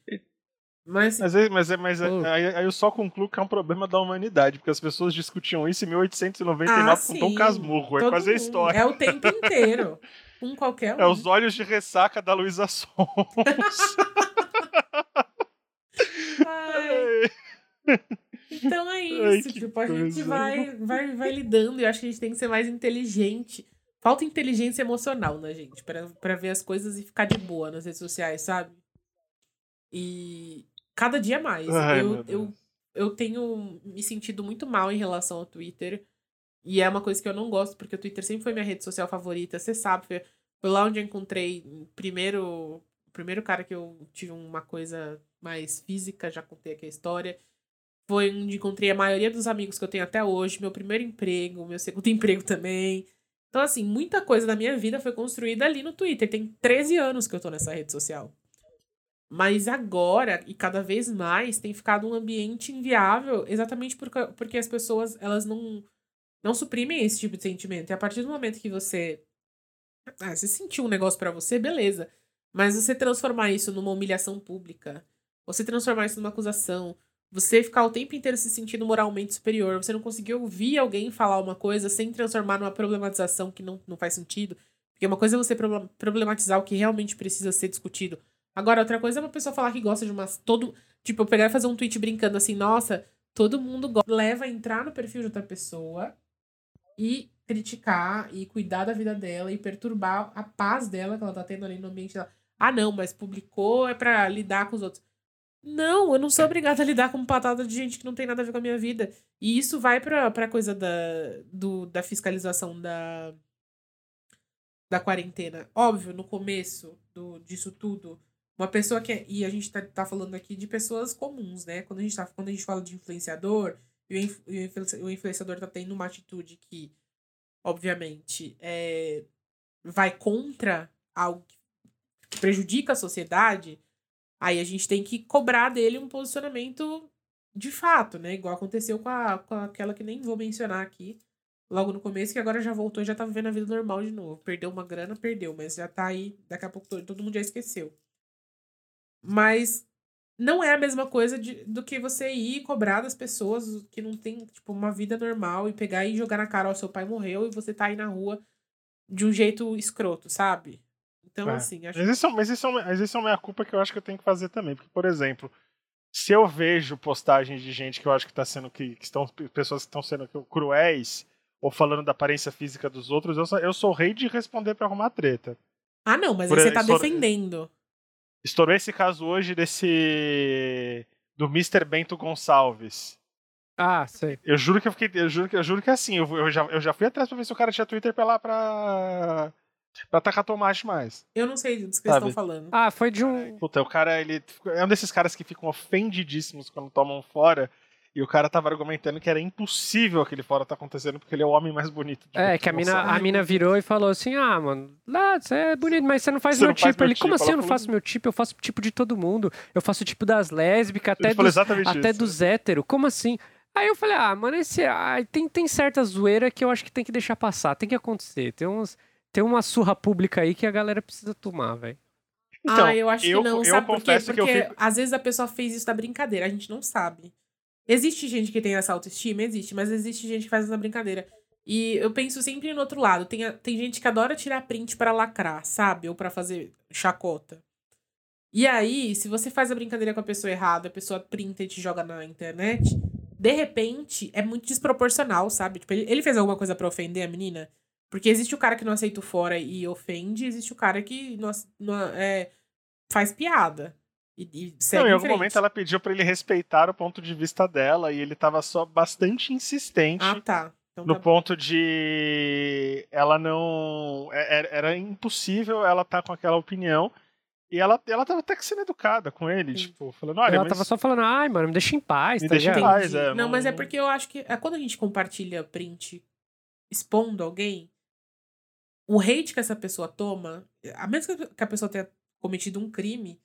Mas, mas, é, mas, é, mas é, aí, aí, eu só concluo que é um problema da humanidade, porque as pessoas discutiam isso em 1899 ah, com Tom Casmurro. É quase a história. É o tempo inteiro. com qualquer um. É os olhos de ressaca da Luísa Sons. então é isso. Ai, tipo, a gente vai, vai, vai lidando e eu acho que a gente tem que ser mais inteligente. Falta inteligência emocional na gente, para ver as coisas e ficar de boa nas redes sociais, sabe? E cada dia mais. Ai, eu, eu, eu tenho me sentido muito mal em relação ao Twitter. E é uma coisa que eu não gosto, porque o Twitter sempre foi minha rede social favorita. Você sabe, foi, foi lá onde eu encontrei primeiro o primeiro cara que eu tive uma coisa mais física, já contei aqui a história. Foi onde encontrei a maioria dos amigos que eu tenho até hoje, meu primeiro emprego, meu segundo emprego também. Então, assim, muita coisa da minha vida foi construída ali no Twitter. Tem 13 anos que eu tô nessa rede social. Mas agora, e cada vez mais, tem ficado um ambiente inviável exatamente porque, porque as pessoas, elas não, não suprimem esse tipo de sentimento. E a partir do momento que você. Ah, você sentiu um negócio para você, beleza. Mas você transformar isso numa humilhação pública, você transformar isso numa acusação, você ficar o tempo inteiro se sentindo moralmente superior, você não conseguir ouvir alguém falar uma coisa sem transformar numa problematização que não, não faz sentido. Porque uma coisa é você problematizar o que realmente precisa ser discutido. Agora, outra coisa é uma pessoa falar que gosta de umas. Todo, tipo, eu pegar e fazer um tweet brincando assim, nossa, todo mundo. Leva a entrar no perfil de outra pessoa e criticar e cuidar da vida dela e perturbar a paz dela que ela tá tendo ali no ambiente dela. Ah, não, mas publicou é para lidar com os outros. Não, eu não sou obrigada a lidar com patada de gente que não tem nada a ver com a minha vida. E isso vai pra, pra coisa da, do, da fiscalização da, da quarentena. Óbvio, no começo do, disso tudo, uma pessoa que é, E a gente tá, tá falando aqui de pessoas comuns, né? Quando a gente, tá, quando a gente fala de influenciador, e o, influenciador tá tendo uma atitude que, obviamente, é, vai contra algo que prejudica a sociedade Aí a gente tem que cobrar dele um posicionamento de fato, né? Igual aconteceu com, a, com aquela que nem vou mencionar aqui, logo no começo, que agora já voltou e já tá vivendo a vida normal de novo. Perdeu uma grana, perdeu, mas já tá aí, daqui a pouco todo mundo já esqueceu. Mas não é a mesma coisa de, do que você ir cobrar das pessoas que não tem, tipo, uma vida normal e pegar e jogar na cara, ó, seu pai morreu e você tá aí na rua de um jeito escroto, sabe? Então, é. assim, acho mas isso, mas, isso, mas isso é uma culpa que eu acho que eu tenho que fazer também. Porque, por exemplo, se eu vejo postagens de gente que eu acho que está sendo que, que, estão pessoas que estão sendo cruéis ou falando da aparência física dos outros, eu sou, eu sou rei de responder para arrumar treta. Ah, não, mas por aí você tá estourou, defendendo. Estourou esse caso hoje desse do Mr. Bento Gonçalves. Ah, sei. Eu juro que eu fiquei, eu juro que eu juro que é assim, eu, eu já, eu já fui atrás para ver se o cara tinha Twitter pra lá pra pra tacar tomate mais. Eu não sei do que eles estão falando. Ah, foi de um. Puta, o cara, ele. É um desses caras que ficam ofendidíssimos quando tomam fora. E o cara tava argumentando que era impossível aquele fora tá acontecendo porque ele é o homem mais bonito. é, que a mina, a mina virou e falou assim: Ah, mano, lá, você é bonito, mas você não faz você meu não tipo. Faz meu ele, tipo. como assim eu não faço meu tipo? Eu faço o tipo de todo mundo. Eu faço o tipo das lésbicas, até, dos, até dos héteros. Como assim? Aí eu falei, ah, mano, esse. Ah, tem, tem certa zoeira que eu acho que tem que deixar passar, tem que acontecer. Tem uns tem uma surra pública aí que a galera precisa tomar, velho. Então, ah, eu acho eu, que não, sabe por quê? Porque fico... às vezes a pessoa fez isso da brincadeira, a gente não sabe. Existe gente que tem essa autoestima? Existe, mas existe gente que faz essa brincadeira. E eu penso sempre no outro lado. Tem, tem gente que adora tirar print para lacrar, sabe? Ou para fazer chacota. E aí, se você faz a brincadeira com a pessoa errada, a pessoa printa e te joga na internet, de repente é muito desproporcional, sabe? Tipo, ele, fez alguma coisa para ofender a menina? Porque existe o cara que não aceita o fora e ofende, existe o cara que não, não é, faz piada. E, e segue não, em, em algum momento ela pediu para ele respeitar o ponto de vista dela e ele tava só bastante insistente. Ah, tá. Então, no tá ponto de ela não. É, é, era impossível ela estar tá com aquela opinião. E ela, ela tava até que sendo educada com ele, Sim. tipo, falando, olha. Ela mas... tava só falando, ai, mano, me deixa em paz, me tá deixa em paz, é. Não, não, mas é porque eu acho que é quando a gente compartilha print expondo alguém, o hate que essa pessoa toma, a menos que a pessoa tenha cometido um crime,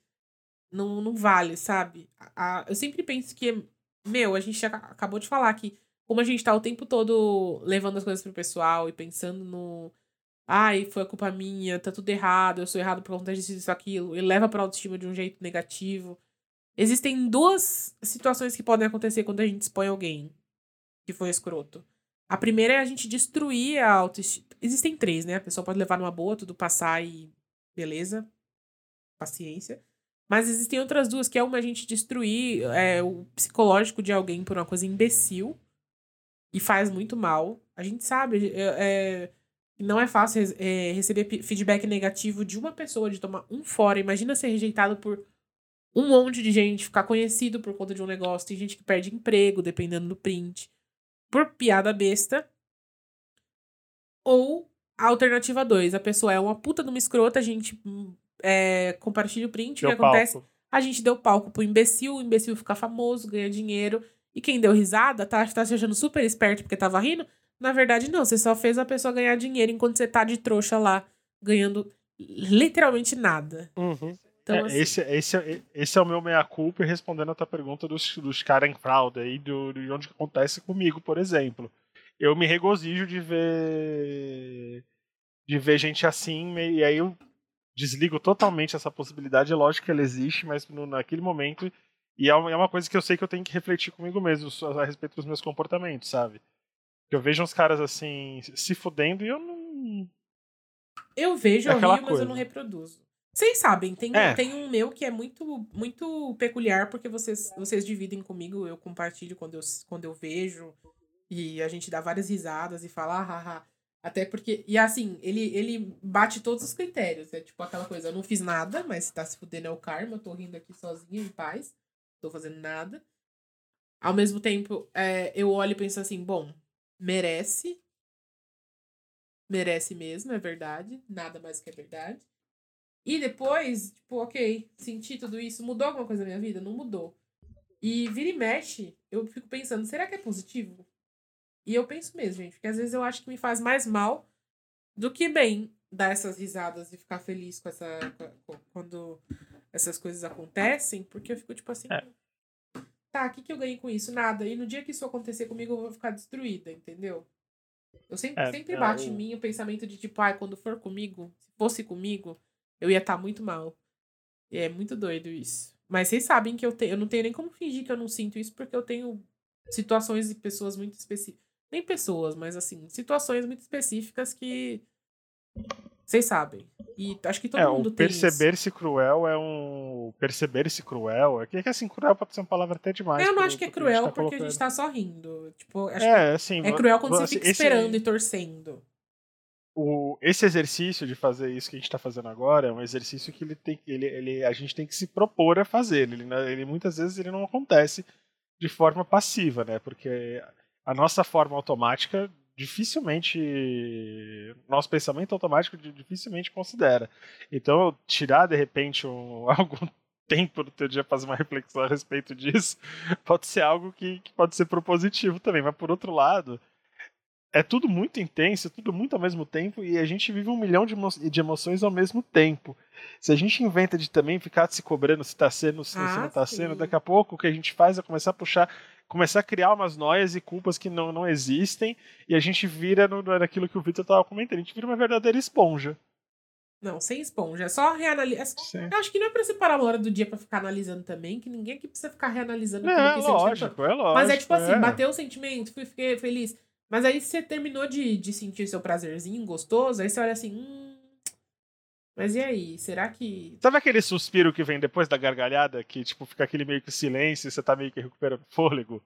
não, não vale, sabe? A, a, eu sempre penso que, meu, a gente acabou de falar que, como a gente tá o tempo todo levando as coisas pro pessoal e pensando no. Ai, foi a culpa minha, tá tudo errado, eu sou errado por conta disso, isso, aquilo, e leva pra autoestima de um jeito negativo. Existem duas situações que podem acontecer quando a gente expõe alguém que foi escroto. A primeira é a gente destruir a autoestima. Existem três, né? A pessoa pode levar numa boa, tudo passar e beleza, paciência. Mas existem outras duas, que é uma a gente destruir é, o psicológico de alguém por uma coisa imbecil e faz muito mal. A gente sabe, é, é, não é fácil é, receber feedback negativo de uma pessoa, de tomar um fora. Imagina ser rejeitado por um monte de gente, ficar conhecido por conta de um negócio. Tem gente que perde emprego, dependendo do print por piada besta. Ou a alternativa 2, a pessoa é uma puta de uma escrota, a gente é, compartilha o print, o que acontece? A gente deu palco pro imbecil, o imbecil fica famoso, ganha dinheiro, e quem deu risada, tá, tá se achando super esperto porque tava rindo, Na verdade, não. Você só fez a pessoa ganhar dinheiro enquanto você tá de trouxa lá, ganhando literalmente nada. Uhum. Então, É, assim, esse, esse, é- esse é o meu meia-culpa e respondendo a tua pergunta dos, dos caras em fraude aí, do, de onde acontece comigo, por exemplo. Eu me regozijo de ver de ver gente assim, e aí eu desligo totalmente essa possibilidade. É lógico que ela existe, mas no, naquele momento. E é uma é uma coisa que eu sei que eu tenho que refletir comigo mesmo a respeito dos meus comportamentos, sabe? Que eu vejo uns caras assim se fudendo e eu não. eu vejo, é eu rio, mas eu coisa. não reproduzo. Vocês sabem, tem, É. tem um meu que é muito muito peculiar, porque vocês, vocês dividem comigo, eu compartilho quando eu, quando eu vejo, e a gente dá várias risadas e fala, ah, ah, ah. Até porque. E assim, ele, ele bate todos os critérios. É tipo aquela coisa, eu não fiz nada, mas se tá se fudendo é o karma, eu tô rindo aqui sozinha, em paz, não tô fazendo nada. Ao mesmo tempo, é, eu olho e penso assim, bom, merece. Merece mesmo, é verdade. Nada mais que é verdade. E depois, tipo, ok, senti tudo isso. Mudou alguma coisa na minha vida? Não mudou. E vira e mexe, eu fico pensando, será que é positivo? E eu penso mesmo, gente, porque às vezes eu acho que me faz mais mal do que bem dar essas risadas e ficar feliz com essa. com- quando essas coisas acontecem, porque eu fico tipo assim. É. Tá, o que, que eu ganhei com isso? Nada. E no dia que isso acontecer comigo, eu vou ficar destruída, entendeu? Eu sempre, É, sempre é, bate o- em mim o pensamento de tipo, ai, quando for comigo, se fosse comigo, eu ia estar muito mal. E é muito doido isso. Mas vocês sabem que eu, te, eu não tenho nem como fingir que eu não sinto isso, porque eu tenho situações e pessoas muito específicas. Nem pessoas, mas assim, situações muito específicas que. Vocês sabem. E acho que todo é, mundo tem perceber-se cruel é um. Perceber-se cruel. É que, é que assim, cruel pode ser uma palavra até demais. Eu não acho que é cruel tá porque a colocando. gente tá só rindo. Tipo, acho É, assim. é cruel quando vo- você assim, fica esse- esperando e torcendo. o, esse exercício de fazer isso que a gente está fazendo agora é um exercício que ele tem, ele, ele, a gente tem que se propor a fazer. Ele, né, ele muitas vezes ele não acontece de forma passiva, né? Porque a nossa forma automática dificilmente, nosso pensamento automático di- dificilmente considera. Então, tirar de repente um, algum tempo do teu dia para fazer uma reflexão a respeito disso pode ser algo que, que pode ser propositivo também. Mas por outro lado é tudo muito intenso, é tudo muito ao mesmo tempo, e a gente vive um milhão de, emo de emoções ao mesmo tempo. Se a gente inventa de também ficar se cobrando se tá sendo, se, se Ah, não tá sim. sendo, daqui a pouco o que a gente faz é começar a puxar, começar a criar umas noias e culpas que não, não existem, e a gente vira no, naquilo que o Victor tava comentando, a gente vira uma verdadeira esponja. Não, sem esponja. É só reanalisar. Eu acho que não é pra separar uma hora do dia pra ficar analisando também, que ninguém aqui precisa ficar reanalisando É, aquilo que sente o tempo todo. lógico, é lógico. Mas é tipo assim, é. bateu o sentimento, fui, fiquei feliz. Mas aí você terminou de, de sentir seu prazerzinho gostoso, aí você olha assim, hum. Mas e aí? Será que. Sabe aquele suspiro que vem depois da gargalhada, que tipo fica aquele meio que silêncio e você tá meio que recuperando fôlego?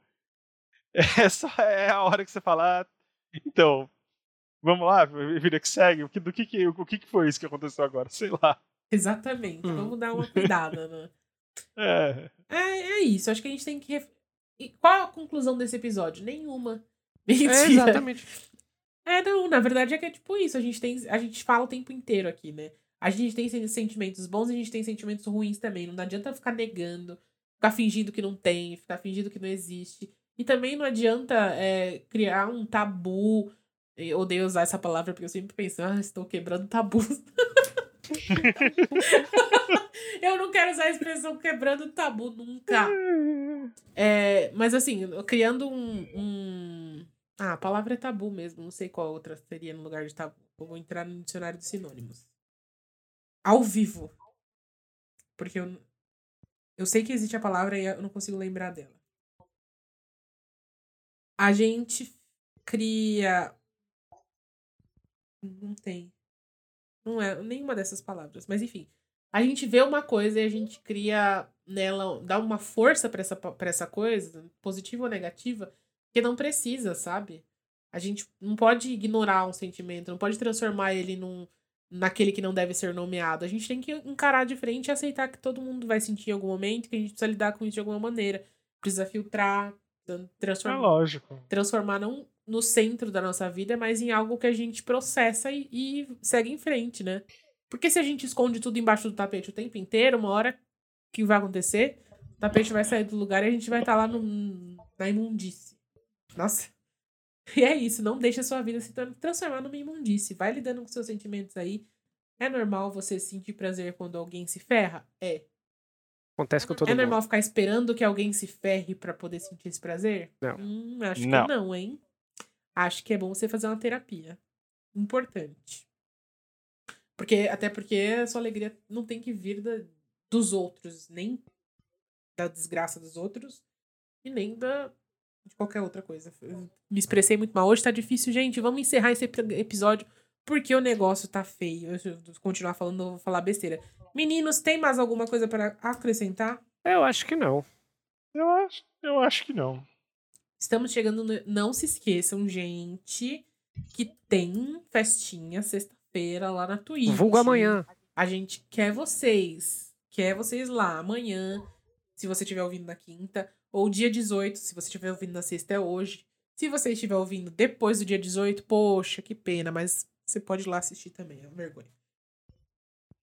Essa é a hora que você fala, "Ah, então, vamos lá, vida que segue, o que, do que, que, o que, que foi isso que aconteceu agora? Sei lá. Exatamente. Hum. Vamos dar uma cuidada, né? É, É, é isso. Acho que a gente tem que. ref- E qual a conclusão desse episódio? Nenhuma. Mentira. É, exatamente. É, não, na verdade é que é tipo isso, a gente tem, a gente fala o tempo inteiro aqui, né? A gente tem sen- sentimentos bons e a gente tem sentimentos ruins também. Não adianta ficar negando, ficar fingindo que não tem, ficar fingindo que não existe. E também não adianta é, criar um tabu. Eu odeio usar essa palavra porque eu sempre penso, ah, estou quebrando tabus. eu não quero usar a expressão quebrando tabu nunca. É, mas assim, criando um, um- Ah, a palavra é tabu mesmo. Não sei qual outra seria no lugar de tabu. Eu vou entrar no dicionário de sinônimos. Ao vivo. Porque eu, eu sei que existe a palavra e eu não consigo lembrar dela. A gente cria. Não tem. Não é nenhuma dessas palavras. Mas enfim. A gente vê uma coisa e a gente cria nela, dá uma força pra essa, pra essa coisa, positiva ou negativa, que não precisa, sabe? A gente não pode ignorar um sentimento, não pode transformar ele num, naquele que não deve ser nomeado. A gente tem que encarar de frente e aceitar que todo mundo vai sentir em algum momento, que a gente precisa lidar com isso de alguma maneira. Precisa filtrar, é transformar, lógico. transformar não no centro da nossa vida, mas em algo que a gente processa e, e segue em frente, né? Porque se a gente esconde tudo embaixo do tapete o tempo inteiro, uma hora que vai acontecer, o tapete vai sair do lugar e a gente vai estar lá no, na imundície. Nossa. E é isso, não deixa a sua vida se transformar numa imundice. Vai lidando com seus sentimentos aí. É normal você sentir prazer quando alguém se ferra? É. Acontece com todo é mundo. É normal ficar esperando que alguém se ferre para poder sentir esse prazer? Não. Hum, acho não. que não, hein? Acho que é bom você fazer uma terapia. Importante. Porque, até porque a sua alegria não tem que vir da, dos outros, nem da desgraça dos outros, e nem da, de qualquer outra coisa. Eu me expressei muito mal. Hoje tá difícil, gente. Vamos encerrar esse episódio porque o negócio tá feio. Se eu continuar falando, eu vou falar besteira. Meninos, tem mais alguma coisa para acrescentar? Eu acho que não. Eu acho, eu acho que não. Estamos chegando. No... Não se esqueçam, gente, que tem festinha sexta-feira lá na Twitch. Vulgo amanhã. A gente quer vocês. Quer vocês lá amanhã, se você estiver ouvindo na quinta. Ou dia 18, se você estiver ouvindo na sexta, é hoje. Se você estiver ouvindo depois do dia 18, poxa, que pena, mas você pode ir lá assistir também, é uma vergonha.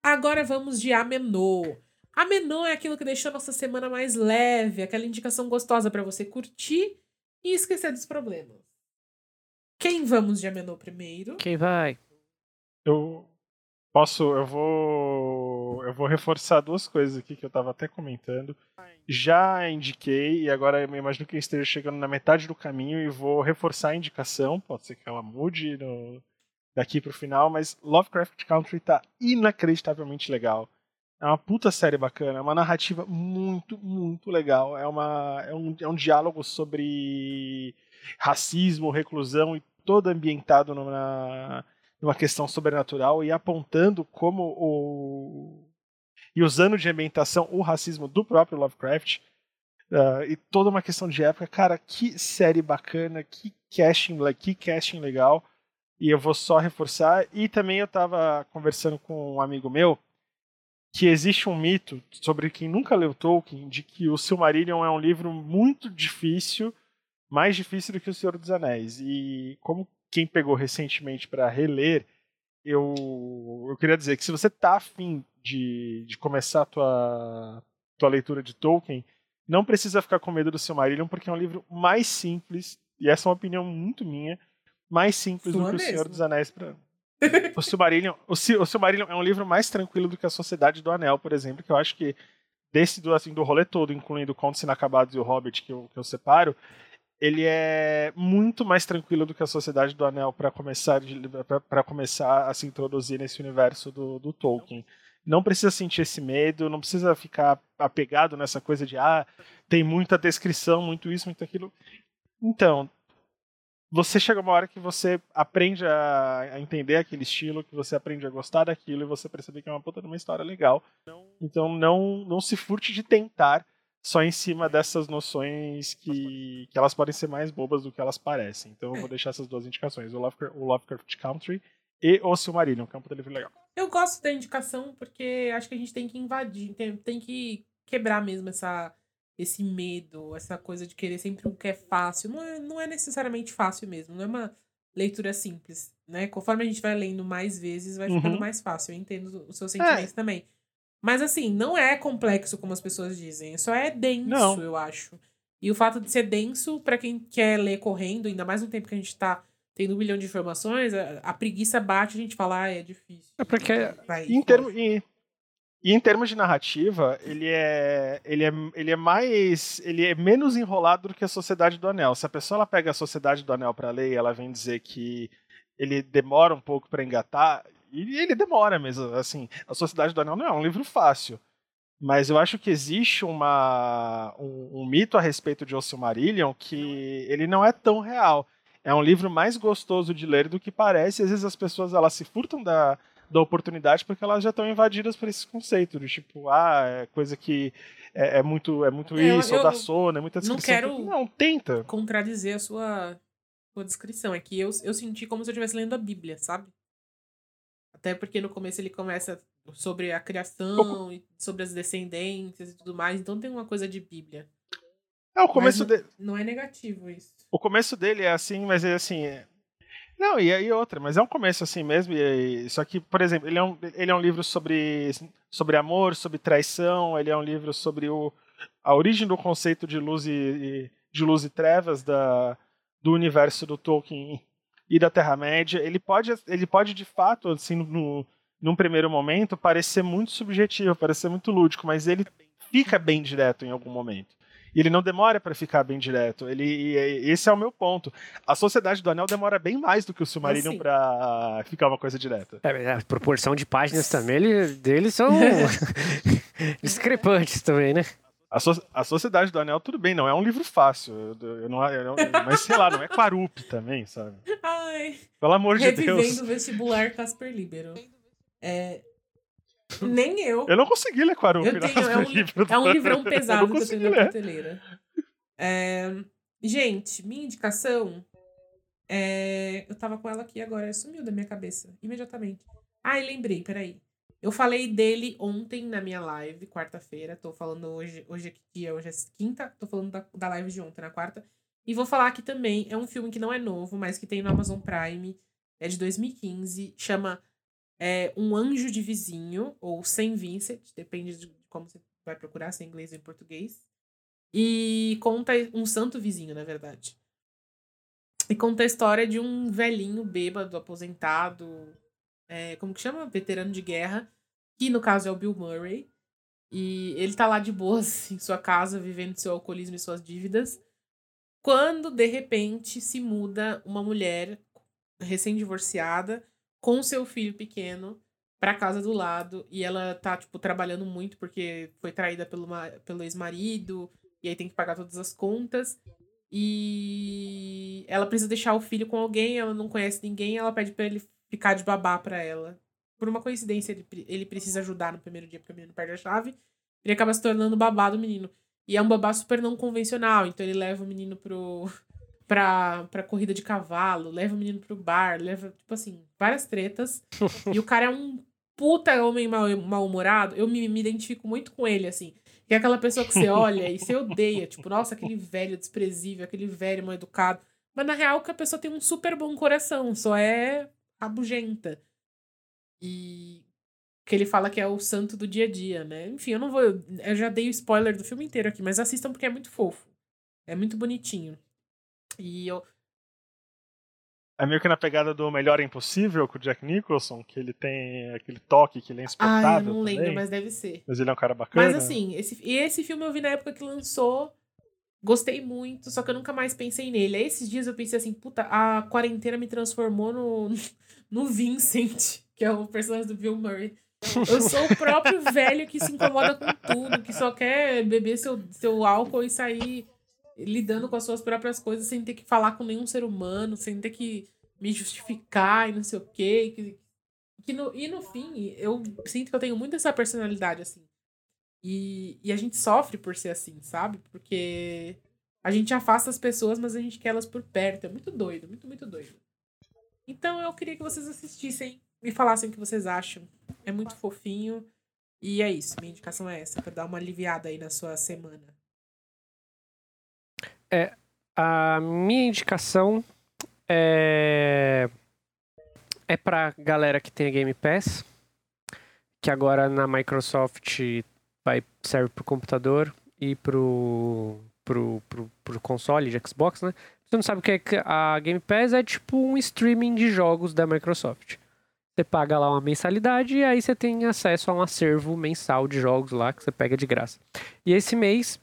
Agora vamos de Amenô. Amenô é aquilo que deixou a nossa semana mais leve, aquela indicação gostosa para você curtir e esquecer dos problemas. Quem vamos de Amenô primeiro? Quem vai? Eu posso, eu vou, eu vou reforçar duas coisas aqui que eu tava até comentando. Já indiquei e agora eu imagino que eu esteja chegando na metade do caminho e vou reforçar a indicação. Pode ser que ela mude no, daqui pro final, mas Lovecraft Country tá inacreditavelmente legal. É uma puta série bacana, é uma narrativa muito, muito legal. É, uma, é, um, é um diálogo sobre racismo, reclusão e todo ambientado numa, numa questão sobrenatural e apontando como o. e usando de ambientação o racismo do próprio Lovecraft. Uh, e toda uma questão de época. Cara, que série bacana, que casting, que casting legal. E eu vou só reforçar. E também eu estava conversando com um amigo meu que existe um mito sobre quem nunca leu Tolkien de que o Silmarillion é um livro muito difícil, mais difícil do que o Senhor dos Anéis. E como quem pegou recentemente para reler, eu, eu queria dizer que se você tá afim de, de começar a tua, tua leitura de Tolkien, não precisa ficar com medo do Silmarillion, porque é um livro mais simples, e essa é uma opinião muito minha, mais simples Sua do que mesmo. o Senhor dos Anéis pra... o Silmarillion, o, o Silmarillion é um livro mais tranquilo do que a Sociedade do Anel, por exemplo, que eu acho que desse do assim do rolê todo, incluindo Contos Inacabados e o Hobbit que eu, que eu separo, ele é muito mais tranquilo do que a Sociedade do Anel para começar para começar a se introduzir nesse universo do, do Tolkien. Não precisa sentir esse medo, não precisa ficar apegado nessa coisa de ah, tem muita descrição, muito isso, muito aquilo. Então, você chega uma hora que você aprende a, entender aquele estilo, que você aprende a gostar daquilo e você percebe que é uma puta de uma história legal. Então não, não se furte de tentar só em cima dessas noções que, que elas podem ser mais bobas do que elas parecem. Então eu vou deixar essas duas indicações, o Lovecraft, o Lovecraft Country e o Silmarillion, que é um puta livro legal. Eu gosto da indicação porque acho que a gente tem que invadir, tem, tem que quebrar mesmo essa esse medo, essa coisa de querer sempre o que é fácil. Não é, não é necessariamente fácil mesmo, não é uma leitura simples, né? Conforme a gente vai lendo mais vezes, vai ficando Uhum. mais fácil. Eu entendo os seus sentimentos também. Mas assim, não é complexo como as pessoas dizem, só é denso, Não. eu acho. E o fato de ser denso, pra quem quer ler correndo, ainda mais no tempo que a gente tá tendo um milhão de informações, a, a preguiça bate, a gente fala, ah, é difícil. É porque Vai, E em, termo, e, e em termos de narrativa, ele é, ele, é, ele é mais. ele é menos enrolado do que a Sociedade do Anel. Se a pessoa ela pega a Sociedade do Anel para ler e ela vem dizer que ele demora um pouco para engatar, e ele demora mesmo. Assim, a Sociedade do Anel não é um livro fácil. Mas eu acho que existe uma, um, um mito a respeito de O Silmarillion que ele não é tão real. É um livro mais gostoso de ler do que parece. Às vezes as pessoas elas se furtam da, da oportunidade porque elas já estão invadidas por esse conceito de tipo, ah, é coisa que é, é muito, é muito É, eu- isso, ou eu da sono, é muita não descrição. quero- Não, tenta. contradizer a sua, sua descrição. É que eu, eu senti como se eu estivesse lendo a Bíblia, sabe? Até porque no começo ele começa sobre a criação, e sobre as descendências e tudo mais. Então tem uma coisa de Bíblia. É, o começo, Mas de- Não é negativo isso. o começo dele é assim, mas é assim. é- Não, e aí outra, mas é um começo assim mesmo. E, só que, por exemplo, ele é um, ele é um livro sobre, sobre amor, sobre traição, ele é um livro sobre o, a origem do conceito de luz e, e- de luz e trevas da, do universo do Tolkien e da Terra-média, ele pode, ele pode de fato, assim, no, num primeiro momento, parecer muito subjetivo, parecer muito lúdico, mas ele fica bem direto em algum momento. E ele não demora para ficar bem direto. Ele, esse é o meu ponto. A Sociedade do Anel demora bem mais do que o Silmarillion para ficar uma coisa direta. É, a proporção de páginas também ele, deles são discrepantes também, né? A, so, a Sociedade do Anel, tudo bem, não é um livro fácil. Eu, eu não, eu mas sei lá, não é Quarup também, sabe? Ai. Pelo amor de Revivendo Deus. Revivendo o vestibular Casper Libero. É, nem eu. Eu não consegui ler Quarup. Eu tenho, é, um, livro é um livrão pesado eu que eu tenho na prateleira. É, gente, minha indicação. É, eu tava com ela aqui agora, sumiu da minha cabeça, imediatamente. Ai, lembrei, peraí. Eu falei dele ontem na minha live, quarta-feira. Tô falando hoje. Hoje é que dia? Hoje é quinta. Tô falando da, da live de ontem, na quarta. E vou falar aqui também. É um filme que não é novo, mas que tem no Amazon Prime. É de 2015. Chama é, Um Anjo de Vizinho, ou Sem Vincent. Depende de como você vai procurar, se é inglês ou em português. E conta um santo vizinho, na verdade. E conta a história de um velhinho bêbado, aposentado, é, como que chama? Veterano de guerra, que no caso é o Bill Murray. E ele tá lá de boas em sua casa, vivendo seu alcoolismo e suas dívidas. Quando, de repente, se muda uma mulher recém-divorciada com seu filho pequeno pra casa do lado. E ela tá, tipo, trabalhando muito porque foi traída pelo, pelo ex-marido. E aí tem que pagar todas as contas. E ela precisa deixar o filho com alguém, ela não conhece ninguém, ela pede para ele ficar de babá para ela. Por uma coincidência, ele, ele precisa ajudar no primeiro dia porque o menino perde a chave. Ele acaba se tornando babá do menino. E é um babá super não convencional. Então ele leva o menino pro. Pra, pra corrida de cavalo, leva o menino pro bar, leva, tipo assim, várias tretas. e o cara é um puta homem mal-humorado. eu me, me identifico muito com ele, assim. Que é aquela pessoa que você olha e você odeia. Tipo, nossa, aquele velho desprezível, aquele velho mal educado. Mas na real, que a pessoa tem um super bom coração, só é rabugenta. E que ele fala que é o santo do dia a dia, né? Enfim, eu não vou. Eu já dei o spoiler do filme inteiro aqui, mas assistam porque é muito fofo. É muito bonitinho. E eu. É meio que na pegada do Melhor é Impossível com o Jack Nicholson, que ele tem aquele toque que ele é insuportável. Ah, eu não também. lembro, mas deve ser. Mas ele é um cara bacana. Mas assim, esse, esse filme eu vi na época que lançou. Gostei muito, só que eu nunca mais pensei nele. Aí esses dias eu pensei assim, puta, a quarentena me transformou no, no Vincent, que é o personagem do Bill Murray. Eu sou o próprio velho que se incomoda com tudo, que só quer beber seu, seu álcool e sair lidando com as suas próprias coisas sem ter que falar com nenhum ser humano, sem ter que me justificar e não sei o quê. Que, que no, e no fim, eu sinto que eu tenho muito essa personalidade, assim. E, e a gente sofre por ser assim, sabe? Porque a gente afasta as pessoas, mas a gente quer elas por perto. É muito doido, muito, muito doido. Então eu queria que vocês assistissem e falassem o que vocês acham. É muito fofinho. E é isso. Minha indicação é essa, pra dar uma aliviada aí na sua semana. É, a minha indicação é. É pra galera que tem a Game Pass. Que agora na Microsoft serve pro computador e pro, pro, pro, pro console de Xbox, né? Você não sabe o que é a Game Pass é tipo um streaming de jogos da Microsoft. Você paga lá uma mensalidade e aí você tem acesso a um acervo mensal de jogos lá que você pega de graça. E esse mês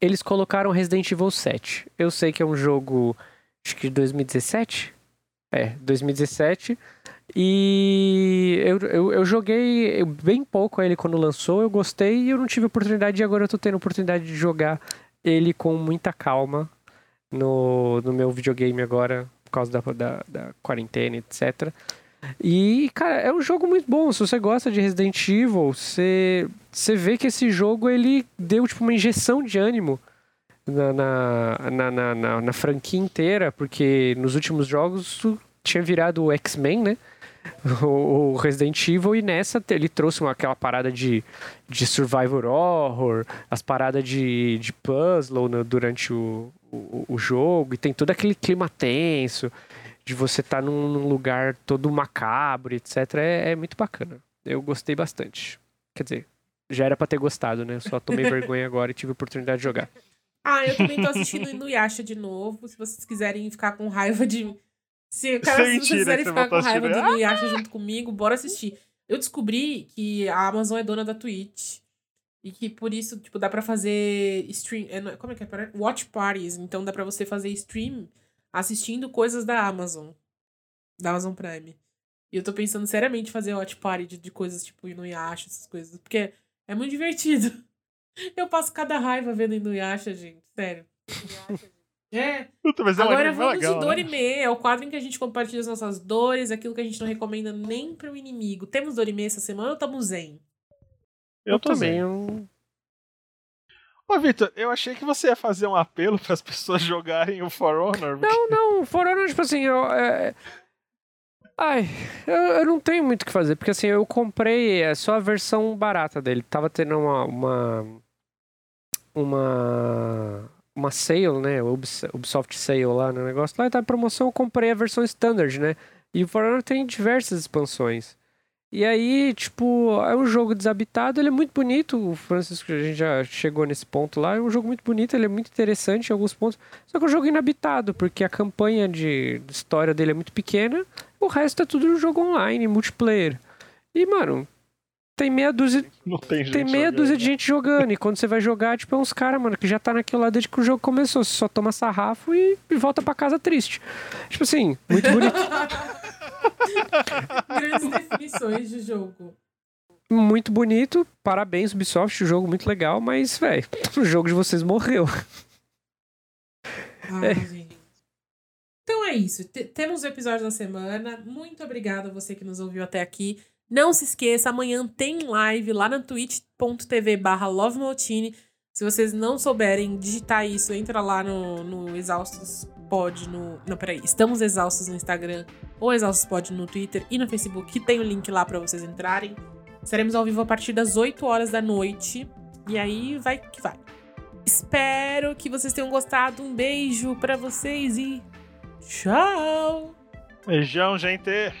eles colocaram Resident Evil 7. Eu sei que é um jogo acho que de 2017. É, 2017. E eu, eu, eu, joguei bem pouco ele quando lançou, eu gostei e eu não tive oportunidade, e agora eu tô tendo oportunidade de jogar ele com muita calma no, no meu videogame agora, por causa da, da, da quarentena, etc. E, cara, é um jogo muito bom. Se você gosta de Resident Evil, você, você vê que esse jogo ele deu tipo uma injeção de ânimo na, na, na, na, na franquia inteira, porque nos últimos jogos tinha virado o X-Men, né? O Resident Evil e nessa ele trouxe uma, aquela parada de, de survival horror, as paradas de, de puzzle né, durante o, o, o, jogo e tem todo aquele clima tenso de você estar tá num, num, lugar todo macabro, etc. É, é, muito bacana. Eu gostei bastante. Quer dizer, já era para ter gostado, né? só tomei vergonha agora e tive a oportunidade de jogar. Ah, eu também tô assistindo Inuyasha de novo. Se vocês quiserem ficar com raiva de. Se, cara, se vocês quiserem ficar com raiva de Inuyasha junto comigo, bora assistir. Eu descobri que a Amazon é dona da Twitch. E que por isso, tipo, dá pra fazer stream. é, Como é que é? Watch parties. Então dá pra você fazer stream assistindo coisas da Amazon. Da Amazon Prime. E eu tô pensando seriamente em fazer watch party de, de coisas tipo Inuyasha, essas coisas. Porque é muito divertido. Eu passo cada raiva vendo Inuyasha, gente. Sério. É. Puta, mas é Agora um vamos legal, de né? Dorime. É o quadro em que a gente compartilha as nossas dores, aquilo que a gente não recomenda nem pro inimigo. Temos Dorime essa semana ou estamos zen? Eu tô também. Ô, Vitor, eu achei que você ia fazer um apelo para as pessoas jogarem o For Honor. porque- Não, não, For Honor, tipo assim, eu. é, Ai, eu, eu não tenho muito o que fazer, porque assim, eu comprei é, só a versão barata dele. Tava tendo uma. Uma. Uma, uma sale, né? Ubis- Ubisoft Sale lá no negócio. Lá tá em promoção, eu comprei a versão standard, né? E o For Honor tem diversas expansões. E aí, tipo, é um jogo desabitado, ele é muito bonito. O Francisco, a gente já chegou nesse ponto lá. É um jogo muito bonito, ele é muito interessante em alguns pontos. Só que é um jogo inabitado, porque a campanha de história dele é muito pequena. O resto é tudo jogo online, multiplayer. E, mano, tem meia dúzia, Não tem gente tem meia jogando. dúzia de gente jogando. E quando você vai jogar, tipo, é uns caras, mano, que já tá naquilo lá desde que o jogo começou. Você só toma sarrafo e, e volta pra casa triste. Tipo assim, muito bonito. Grandes definições de jogo. muito bonito. Parabéns, Ubisoft, o jogo muito legal, mas, velho, o jogo de vocês morreu. Ah, gente. Então é isso. T- temos o episódio da semana. Muito obrigada a você que nos ouviu até aqui. Não se esqueça, amanhã tem live lá na twitch.tv barra lovemaltini. Se vocês não souberem digitar isso, entra lá no, no Exaustos Pod no... Não, peraí. Estamos Exaustos no Instagram ou Exaustos Pod no Twitter e no Facebook, que tem o link lá pra vocês entrarem. Estaremos ao vivo a partir das 8 horas da noite. E aí vai que vai. Espero que vocês tenham gostado. Um beijo pra vocês e tchau! Beijão, gente.